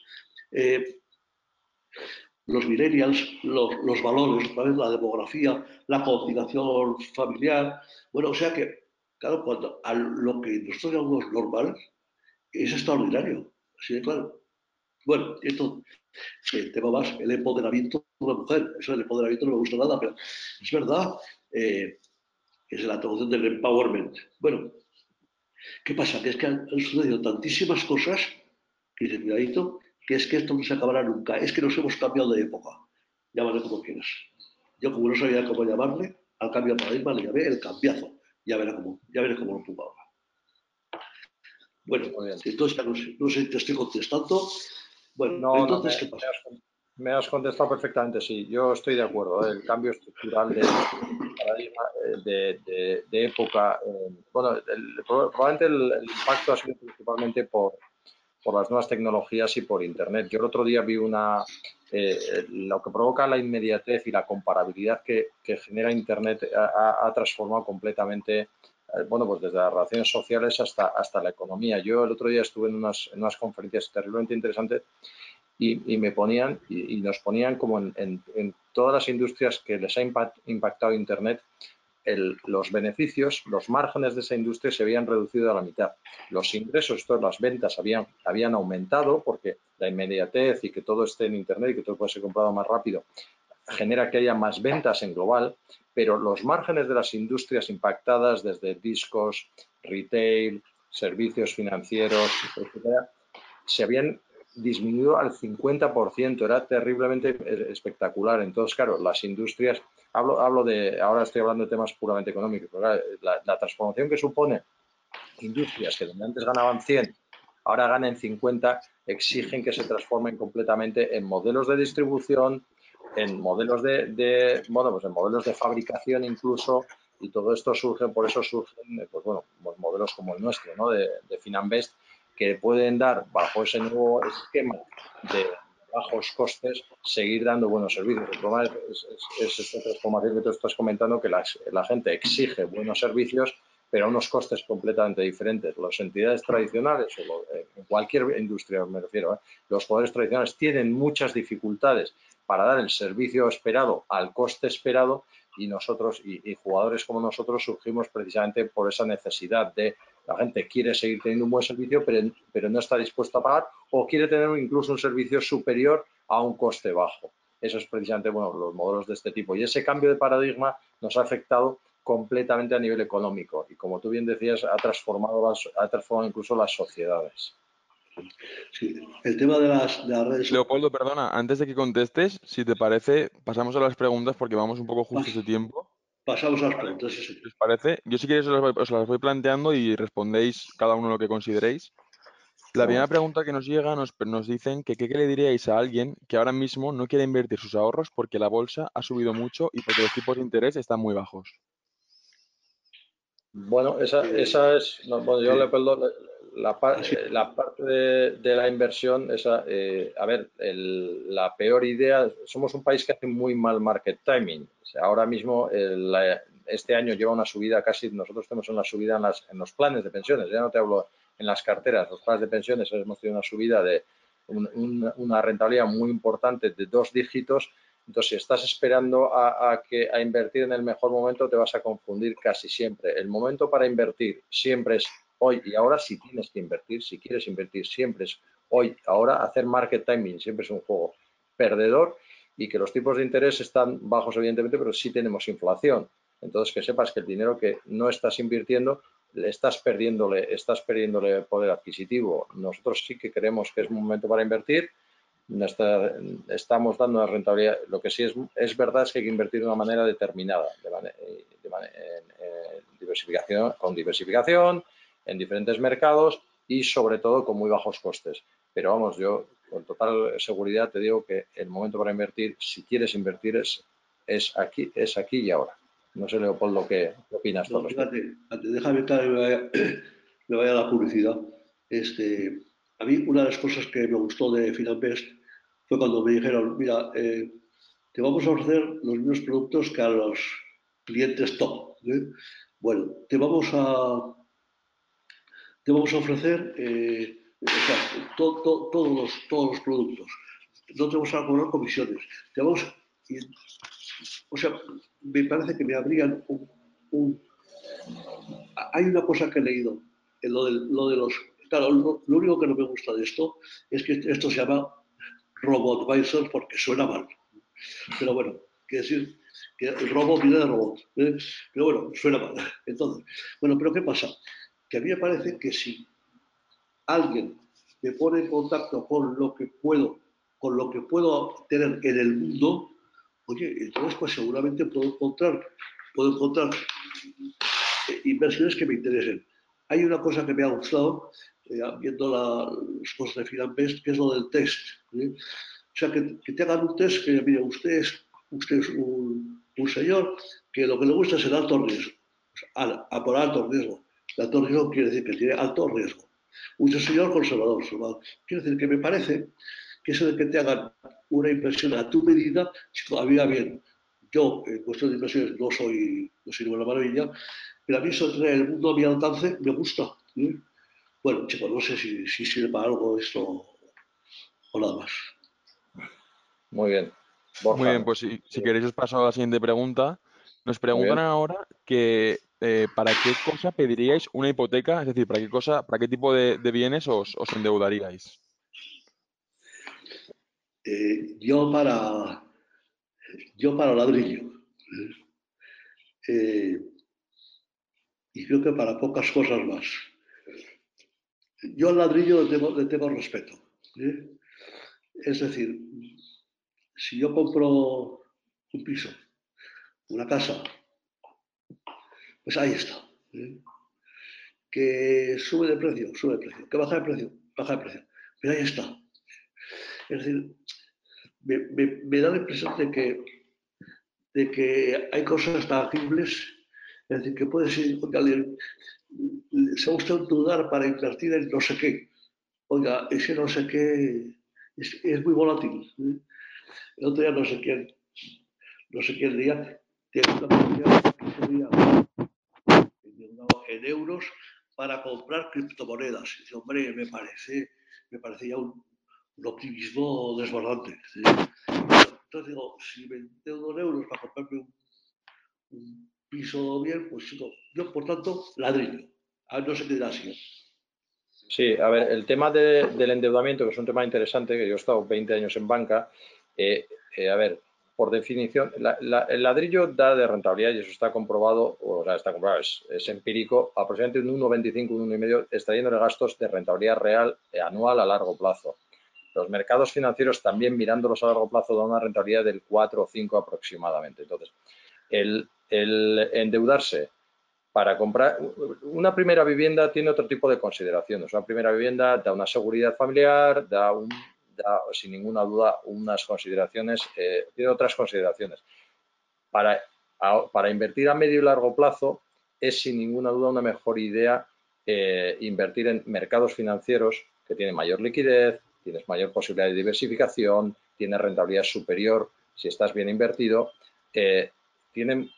Eh, los millennials, los, los valores, la demografía, la conciliación familiar. Bueno, o sea que, claro, cuando a lo que nosotros llamamos normal es extraordinario, así de claro. Bueno, esto, el tema más, el empoderamiento de una mujer. Eso del empoderamiento no me gusta nada, pero es verdad, eh, es la traducción del empowerment. Bueno, ¿Qué pasa? Que es que han, sucedido tantísimas cosas, que cuidadito, que es que esto no se acabará nunca. Es que nos hemos cambiado de época. Llámale como quieras. Yo, como no sabía cómo llamarle, al cambio de paradigma le llamé el cambiazo. Ya verá cómo, ya veré cómo lo pongo ahora. Bueno, entonces no sé, no sé, te estoy contestando. Bueno, entonces, ¿qué pasa? Me has contestado perfectamente, sí. Yo estoy de acuerdo. ¿eh? El cambio estructural de paradigma eh, época. Eh, bueno, probablemente el, impacto ha sido principalmente por, por las nuevas tecnologías y por Internet. Yo el otro día vi una. lo que provoca la inmediatez y la comparabilidad que, genera Internet ha, transformado completamente bueno, pues desde las relaciones sociales hasta, hasta la economía. Yo el otro día estuve en unas, en unas conferencias terriblemente interesantes y, me ponían y, nos ponían como en, todas las industrias que les ha impactado Internet, los beneficios, los márgenes de esa industria se habían reducido a la mitad. Los ingresos, todas las ventas habían, habían aumentado porque la inmediatez y que todo esté en Internet y que todo pueda ser comprado más rápido genera que haya más ventas en global, pero los márgenes de las industrias impactadas desde discos, retail, servicios financieros, etcétera, se habían disminuyó al 50%, era terriblemente espectacular. Entonces, claro, las industrias, hablo, hablo de, ahora estoy hablando de temas puramente económicos, la, transformación que supone industrias que donde antes ganaban 100, ahora ganen 50, exigen que se transformen completamente en modelos de distribución, en modelos de, bueno, pues en modelos de fabricación incluso, y todo esto surge, por eso surgen, pues bueno, modelos como el nuestro, ¿no? De, de Finambest, que pueden dar bajo ese nuevo esquema de bajos costes, seguir dando buenos servicios. El problema es, esta transformación que tú estás comentando, que la, gente exige buenos servicios, pero a unos costes completamente diferentes. Las entidades tradicionales, o eh, cualquier industria me refiero, ¿eh? los poderes tradicionales tienen muchas dificultades para dar el servicio esperado al coste esperado y nosotros y jugadores como nosotros surgimos precisamente por esa necesidad de la gente quiere seguir teniendo un buen servicio, pero, pero no está dispuesto a pagar o quiere tener incluso un servicio superior a un coste bajo. Eso es precisamente bueno, los modelos de este tipo. Y ese cambio de paradigma nos ha afectado completamente a nivel económico y como tú bien decías, ha transformado, las, ha transformado incluso las sociedades. Sí, el tema de las, de las, redes Leopoldo, perdona, antes de que contestes, si te parece, pasamos a las preguntas porque vamos un poco justos de tiempo. Pasamos a las preguntas. ¿Os parece? Yo si queréis os las, voy, planteando y respondéis cada uno lo que consideréis. La primera pregunta que nos llega nos, nos dicen que qué le diríais a alguien que ahora mismo no quiere invertir sus ahorros porque la bolsa ha subido mucho y porque los tipos de interés están muy bajos. Bueno, esa, esa es, bueno, yo le la, la, parte de, la inversión, esa, eh, a ver, la peor idea, somos un país que hace muy mal market timing. ahora mismo, este año lleva una subida casi, nosotros tenemos una subida en, las, en los planes de pensiones, ya no te hablo en las carteras, los planes de pensiones hemos tenido una subida de una rentabilidad muy importante de dos dígitos. Entonces, si estás esperando a, que, a invertir en el mejor momento, te vas a confundir casi siempre. El momento para invertir siempre es hoy y ahora si tienes que invertir, si quieres invertir, siempre es hoy, ahora. Hacer market timing siempre es un juego perdedor y que los tipos de interés están bajos, evidentemente, pero sí tenemos inflación. Entonces, que sepas que el dinero que no estás invirtiendo estás perdiéndole, estás perdiéndole poder adquisitivo. Nosotros sí que creemos que es un momento para invertir. estamos dando una rentabilidad. Lo que sí es, es verdad es que hay que invertir de una manera determinada, de, diversificación, con diversificación en diferentes mercados y sobre todo con muy bajos costes. Pero vamos, yo con total seguridad te digo que el momento para invertir, si quieres invertir, es, es, aquí, es aquí y ahora. No sé, Leopoldo, ¿qué, opinas? No, fíjate, déjame que me vaya, me vaya, a la publicidad. Este, a mí una de las cosas que me gustó de Finanbest fue cuando me dijeron, mira, eh, te vamos a ofrecer los mismos productos que a los clientes top. ¿eh? Bueno, te vamos a, te vamos a ofrecer eh, todos, los, productos. No te vamos a cobrar comisiones. Te vamos, o sea, me parece que me habrían un, Hay una cosa que he leído, en lo, de, lo de los... Claro, lo, único que no me gusta de esto es que esto se llama Robot Advisor porque suena mal. Pero bueno, quiere decir que el robot viene de robot. ¿eh? Pero bueno, suena mal. Entonces, bueno, pero ¿qué pasa? Que a mí me parece que si alguien me pone en contacto con lo que puedo, con lo que puedo tener en el mundo, oye, entonces pues seguramente puedo encontrar, puedo encontrar eh, inversiones que me interesen. Hay una cosa que me ha gustado, eh, viendo la, las cosas de Finanbest, que es lo del test. O sea, que, te hagan un test que, mire, usted es, usted es un, señor que lo que le gusta es el alto riesgo. a, por alto riesgo. El alto riesgo quiere decir que tiene alto riesgo. Es señor conservador. Quiere decir que me parece que eso de que te hagan una inversión a tu medida, si todavía bien, yo en cuestión de inversiones no soy, no soy ninguna maravilla, pero a mí eso de el mundo a mi alcance me gusta. Bueno, chicos, no sé si, si, sirve para algo esto o nada más. Muy bien. Muy bien, pues si, si, queréis os paso a la siguiente pregunta. Nos preguntan ahora que eh, para qué cosa pediríais una hipoteca, es decir, para qué cosa, para qué tipo de, bienes os, endeudaríais. Eh, yo para yo para ladrillo eh, y creo que para pocas cosas más yo al ladrillo le tengo, respeto ¿eh? es decir si yo compro un piso una casa pues ahí está que sube de precio sube de precio que baja de precio baja de precio pero ahí está es decir, me, da la impresión de que, de que hay cosas tangibles, es decir, que puede ser, oiga, se ha usted dudar para invertir en no sé qué. Oiga, ese no sé qué es, muy volátil. ¿eh? El otro día no sé quién, no sé quién día, tiene una que en euros para comprar criptomonedas. Y dice, hombre, me parece, me parece ya un, optimismo desbordante. Entonces digo, si me endeudo en euros para comprarme un, piso bien, pues yo por tanto ladrillo. A ver, no sé qué así. Sí, a ver, el tema del endeudamiento, que es un tema interesante, que yo he estado 20 años en banca, eh, eh, a ver, por definición, el ladrillo da de rentabilidad y eso está comprobado, o sea, está comprobado, es, empírico, aproximadamente un 1,25, un 1,5, extrayendo gastos de rentabilidad real anual a largo plazo. Los mercados financieros también mirándolos a largo plazo dan una rentabilidad del 4 o 5 aproximadamente. Entonces, el, endeudarse para comprar una primera vivienda tiene otro tipo de consideraciones. Una primera vivienda da una seguridad familiar, da, sin ninguna duda unas consideraciones, eh, tiene otras consideraciones. Para, para invertir a medio y largo plazo, es sin ninguna duda una mejor idea eh, invertir en mercados financieros que tienen mayor liquidez, tienes mayor posibilidad de diversificación, tienes rentabilidad superior si estás bien invertido, eh, tienen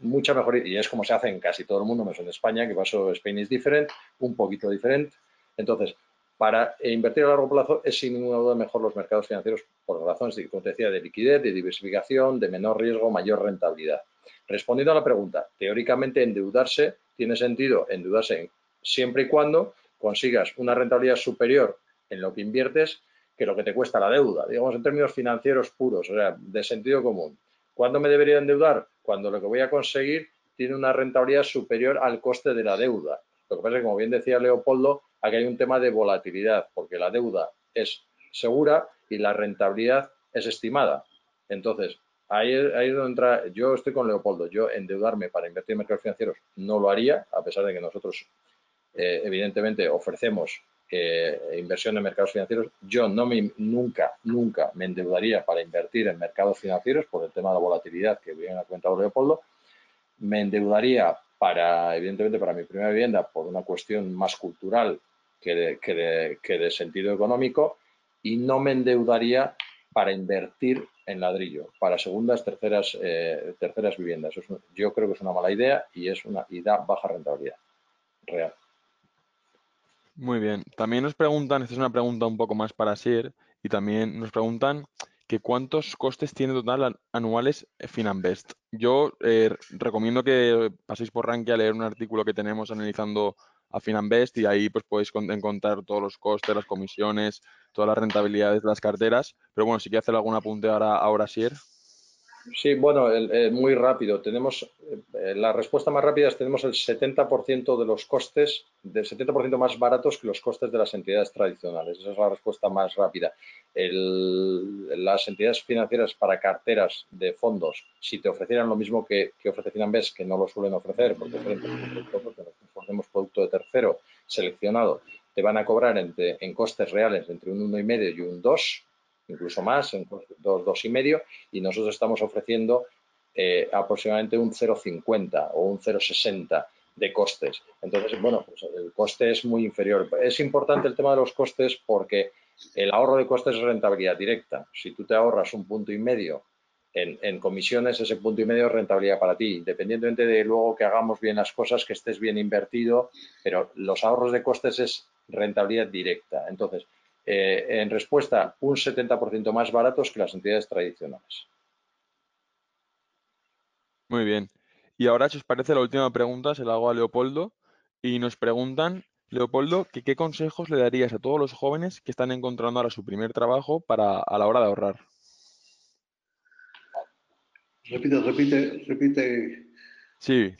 mucha mejor, y es como se hace en casi todo el mundo, menos en España, que pasó Spain is different, un poquito diferente. Entonces, para invertir a largo plazo es sin ninguna duda mejor los mercados financieros por razones, como te decía, de liquidez, de diversificación, de menor riesgo, mayor rentabilidad. Respondiendo a la pregunta, teóricamente endeudarse tiene sentido endeudarse siempre y cuando consigas una rentabilidad superior en lo que inviertes que lo que te cuesta la deuda, digamos en términos financieros puros, o sea, de sentido común. ¿Cuándo me debería endeudar? Cuando lo que voy a conseguir tiene una rentabilidad superior al coste de la deuda. Lo que pasa es que, como bien decía Leopoldo, aquí hay un tema de volatilidad, porque la deuda es segura y la rentabilidad es estimada. Entonces, ahí, ahí es donde entra, yo estoy con Leopoldo, yo endeudarme para invertir en mercados financieros no lo haría, a pesar de que nosotros eh, evidentemente ofrecemos eh, inversión en mercados financieros. Yo no me, nunca, nunca me endeudaría para invertir en mercados financieros por el tema de la volatilidad que bien ha comentado Leopoldo. Me endeudaría para, evidentemente, para mi primera vivienda por una cuestión más cultural que de, que de, sentido económico y no me endeudaría para invertir en ladrillo, para segundas, terceras, eh, terceras viviendas. yo creo que es una mala idea y, es una, y da baja rentabilidad real. Muy bien. También nos preguntan, esta es una pregunta un poco más para Sir, y también nos preguntan que cuántos costes tiene total anuales Finanbest. Yo eh, recomiendo que paséis por Rankia a leer un artículo que tenemos analizando a Finanbest y ahí pues podéis encontrar todos los costes, las comisiones, todas las rentabilidades de las carteras. Pero bueno, si quieres hacer algún apunte ahora, ahora Sir. Sí, bueno, muy rápido. Tenemos eh, la respuesta más rápida es tenemos el 70% de los costes, del 70% más baratos que los costes de las entidades tradicionales. Esa es la respuesta más rápida. las entidades financieras para carteras de fondos, si te ofrecieran lo mismo que, que ofrece que no lo suelen ofrecer, porque, ofrecemos producto de tercero seleccionado, te van a cobrar en costes reales entre un 1,5 y un 2 incluso más, en dos, dos y medio, y nosotros estamos ofreciendo eh, aproximadamente un 0,50 o un 0,60 de costes. Entonces, bueno, pues el coste es muy inferior. Es importante el tema de los costes porque el ahorro de costes es rentabilidad directa. Si tú te ahorras un punto y medio en, en, comisiones, ese punto y medio es rentabilidad para ti, independientemente de luego que hagamos bien las cosas, que estés bien invertido, pero los ahorros de costes es rentabilidad directa. Entonces, eh, en respuesta, un 70% más baratos que las entidades tradicionales. Muy bien. Y ahora, si os parece, la última pregunta se la hago a Leopoldo y nos preguntan, Leopoldo, que qué consejos le darías a todos los jóvenes que están encontrando ahora su primer trabajo para a la hora de ahorrar. Repite, repite, repite Sí,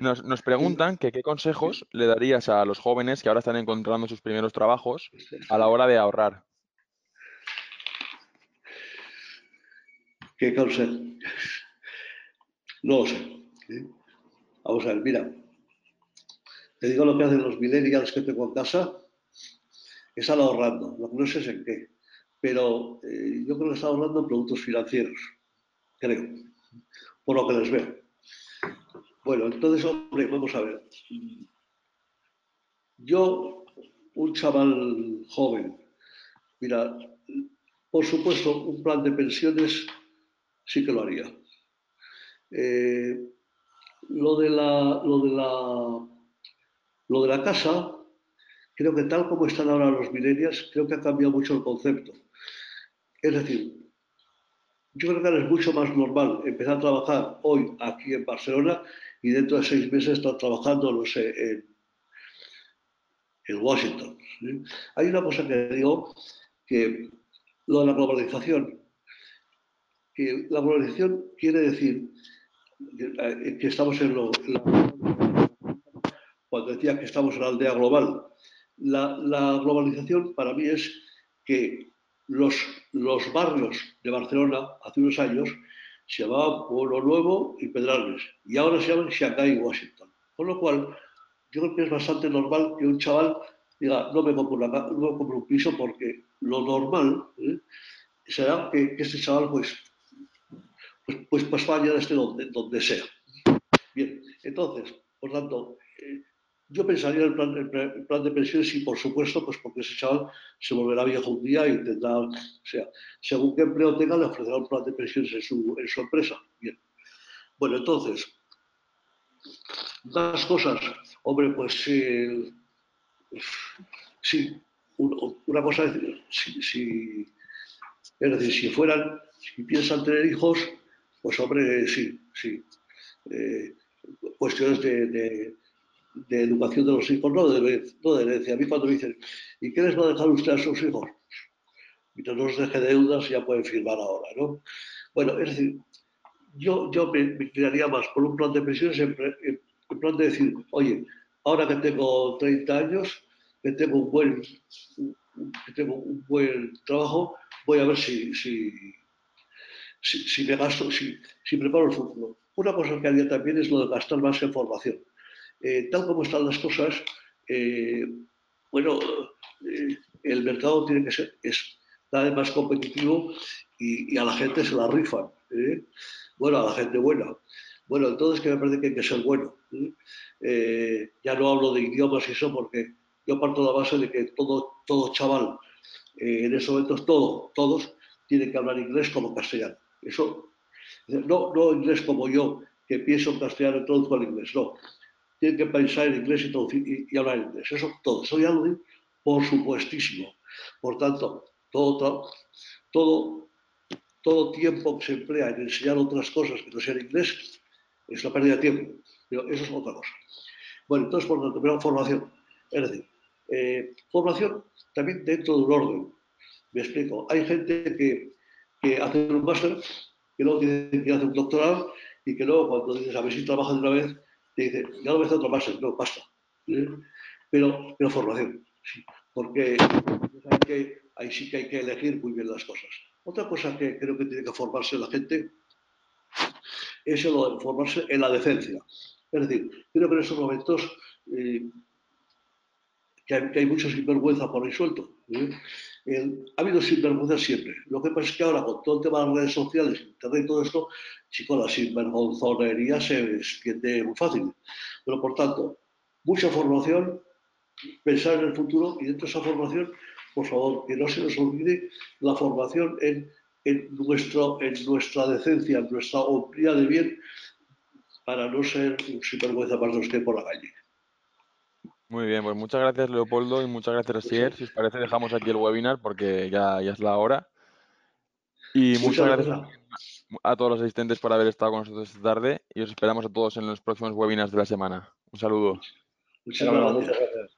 nos, nos preguntan que qué consejos le darías a los jóvenes que ahora están encontrando sus primeros trabajos a la hora de ahorrar. ¿Qué consejos? No lo sé. ¿eh? Vamos a ver, mira. Te digo lo que hacen los millennials que tengo en casa. Están ahorrando. Lo que no sé es en qué. Pero eh, yo creo que están ahorrando en productos financieros. Creo. Por lo que les veo. Bueno, entonces, hombre, vamos a ver. Yo, un chaval joven, mira, por supuesto, un plan de pensiones sí que lo haría. Eh, lo, de la, lo, de la, lo de la casa, creo que tal como están ahora los millennials, creo que ha cambiado mucho el concepto. Es decir, yo creo que ahora es mucho más normal empezar a trabajar hoy aquí en Barcelona y dentro de seis meses estar trabajando, no sé, en, Washington. Hay una cosa que digo, que lo de la globalización, que la globalización quiere decir que estamos en, lo, cuando decía que estamos en la aldea global, la, la globalización para mí es que los, los barrios de Barcelona hace unos años se llamaban Pueblo Nuevo y Pedralbes, y ahora se llaman Shanghai Washington. Con lo cual, yo creo que es bastante normal que un chaval diga, no me compro, no compro un piso porque lo normal ¿eh? será que, este chaval pues, pues, pues, pues, desde donde, donde sea. Bien, entonces, Por tanto, eh, yo pensaría en el plan, el plan, de pensiones y, por supuesto, pues porque ese chaval se volverá viejo un día y tendrá, o sea, según qué empleo tenga, le ofrecerá un plan de pensiones en su, en su empresa. Bien. Bueno, entonces, más cosas. Hombre, pues eh, sí, una cosa es, si, es decir, si fueran, si piensan tener hijos, pues hombre, sí, sí. Eh, cuestiones de, educación de los hijos, no de, de herencia. A mí cuando me dicen, ¿y qué les va a dejar usted a sus hijos? Mientras no les deje deudas ya pueden firmar ahora, ¿no? Bueno, es decir, yo, yo me, me más por un plan de pensiones en, en, plan de decir, oye, ahora que tengo 30 años, que tengo un buen, que tengo un buen trabajo, voy a ver si, si, si, me gasto, si, si preparo el futuro. Una cosa que haría también es lo de gastar más en formación. Eh, tal como están las cosas, eh, bueno, eh, el mercado tiene que ser es cada vez más competitivo y, a la gente se la rifan. Bueno, a la gente buena. Bueno, entonces que me parece que hay que ser bueno. ya no hablo de idiomas y eso porque yo parto de la base de que todo, todo chaval, en esos momentos todo, todos, tienen que hablar inglés como castellano. Eso, no, no inglés como yo, que pienso en castellano y traduzco al inglés, no. Tienen que pensar en inglés y, y, hablar inglés. Eso todo. Eso ya lo digo, por supuestísimo. Por tanto, todo, todo, todo tiempo que se emplea en enseñar otras cosas que no sean inglés es una pérdida de tiempo. Pero eso es otra cosa. Bueno, entonces, por tanto, primero formación. Es decir, eh, formación también dentro de un orden. Me explico. Hay gente que, que hace un máster, que luego tiene que hacer un doctorado y que luego cuando dices a ver si trabajas de una vez, te dice, ya a hacer otro máster, no, basta. Pero, pero formación, porque que, ahí sí que hay que elegir muy bien las cosas. Otra cosa que creo que tiene que formarse la gente es el formarse en la decencia. Es decir, creo que en estos momentos eh, que hay, que hay mucho sinvergüenza por ahí suelto. Ha habido sinvergüenza siempre. Lo que pasa es que ahora, con todo el tema de las redes sociales, internet y todo esto, chicos, la sinvergonzonería se extiende muy fácil. Pero, por tanto, mucha formación, pensar en el futuro y dentro de esa formación, por favor, que no se nos olvide la formación en, nuestra decencia, en nuestra hombría de bien, para no ser un sinvergüenza para los que por la calle. Muy bien, pues muchas gracias Leopoldo y muchas gracias Asier. Si os parece dejamos aquí el webinar porque ya, ya es la hora. Y muchas, gracias a, todos los asistentes por haber estado con nosotros esta tarde y os esperamos a todos en los próximos webinars de la semana. Un saludo. Muchas gracias.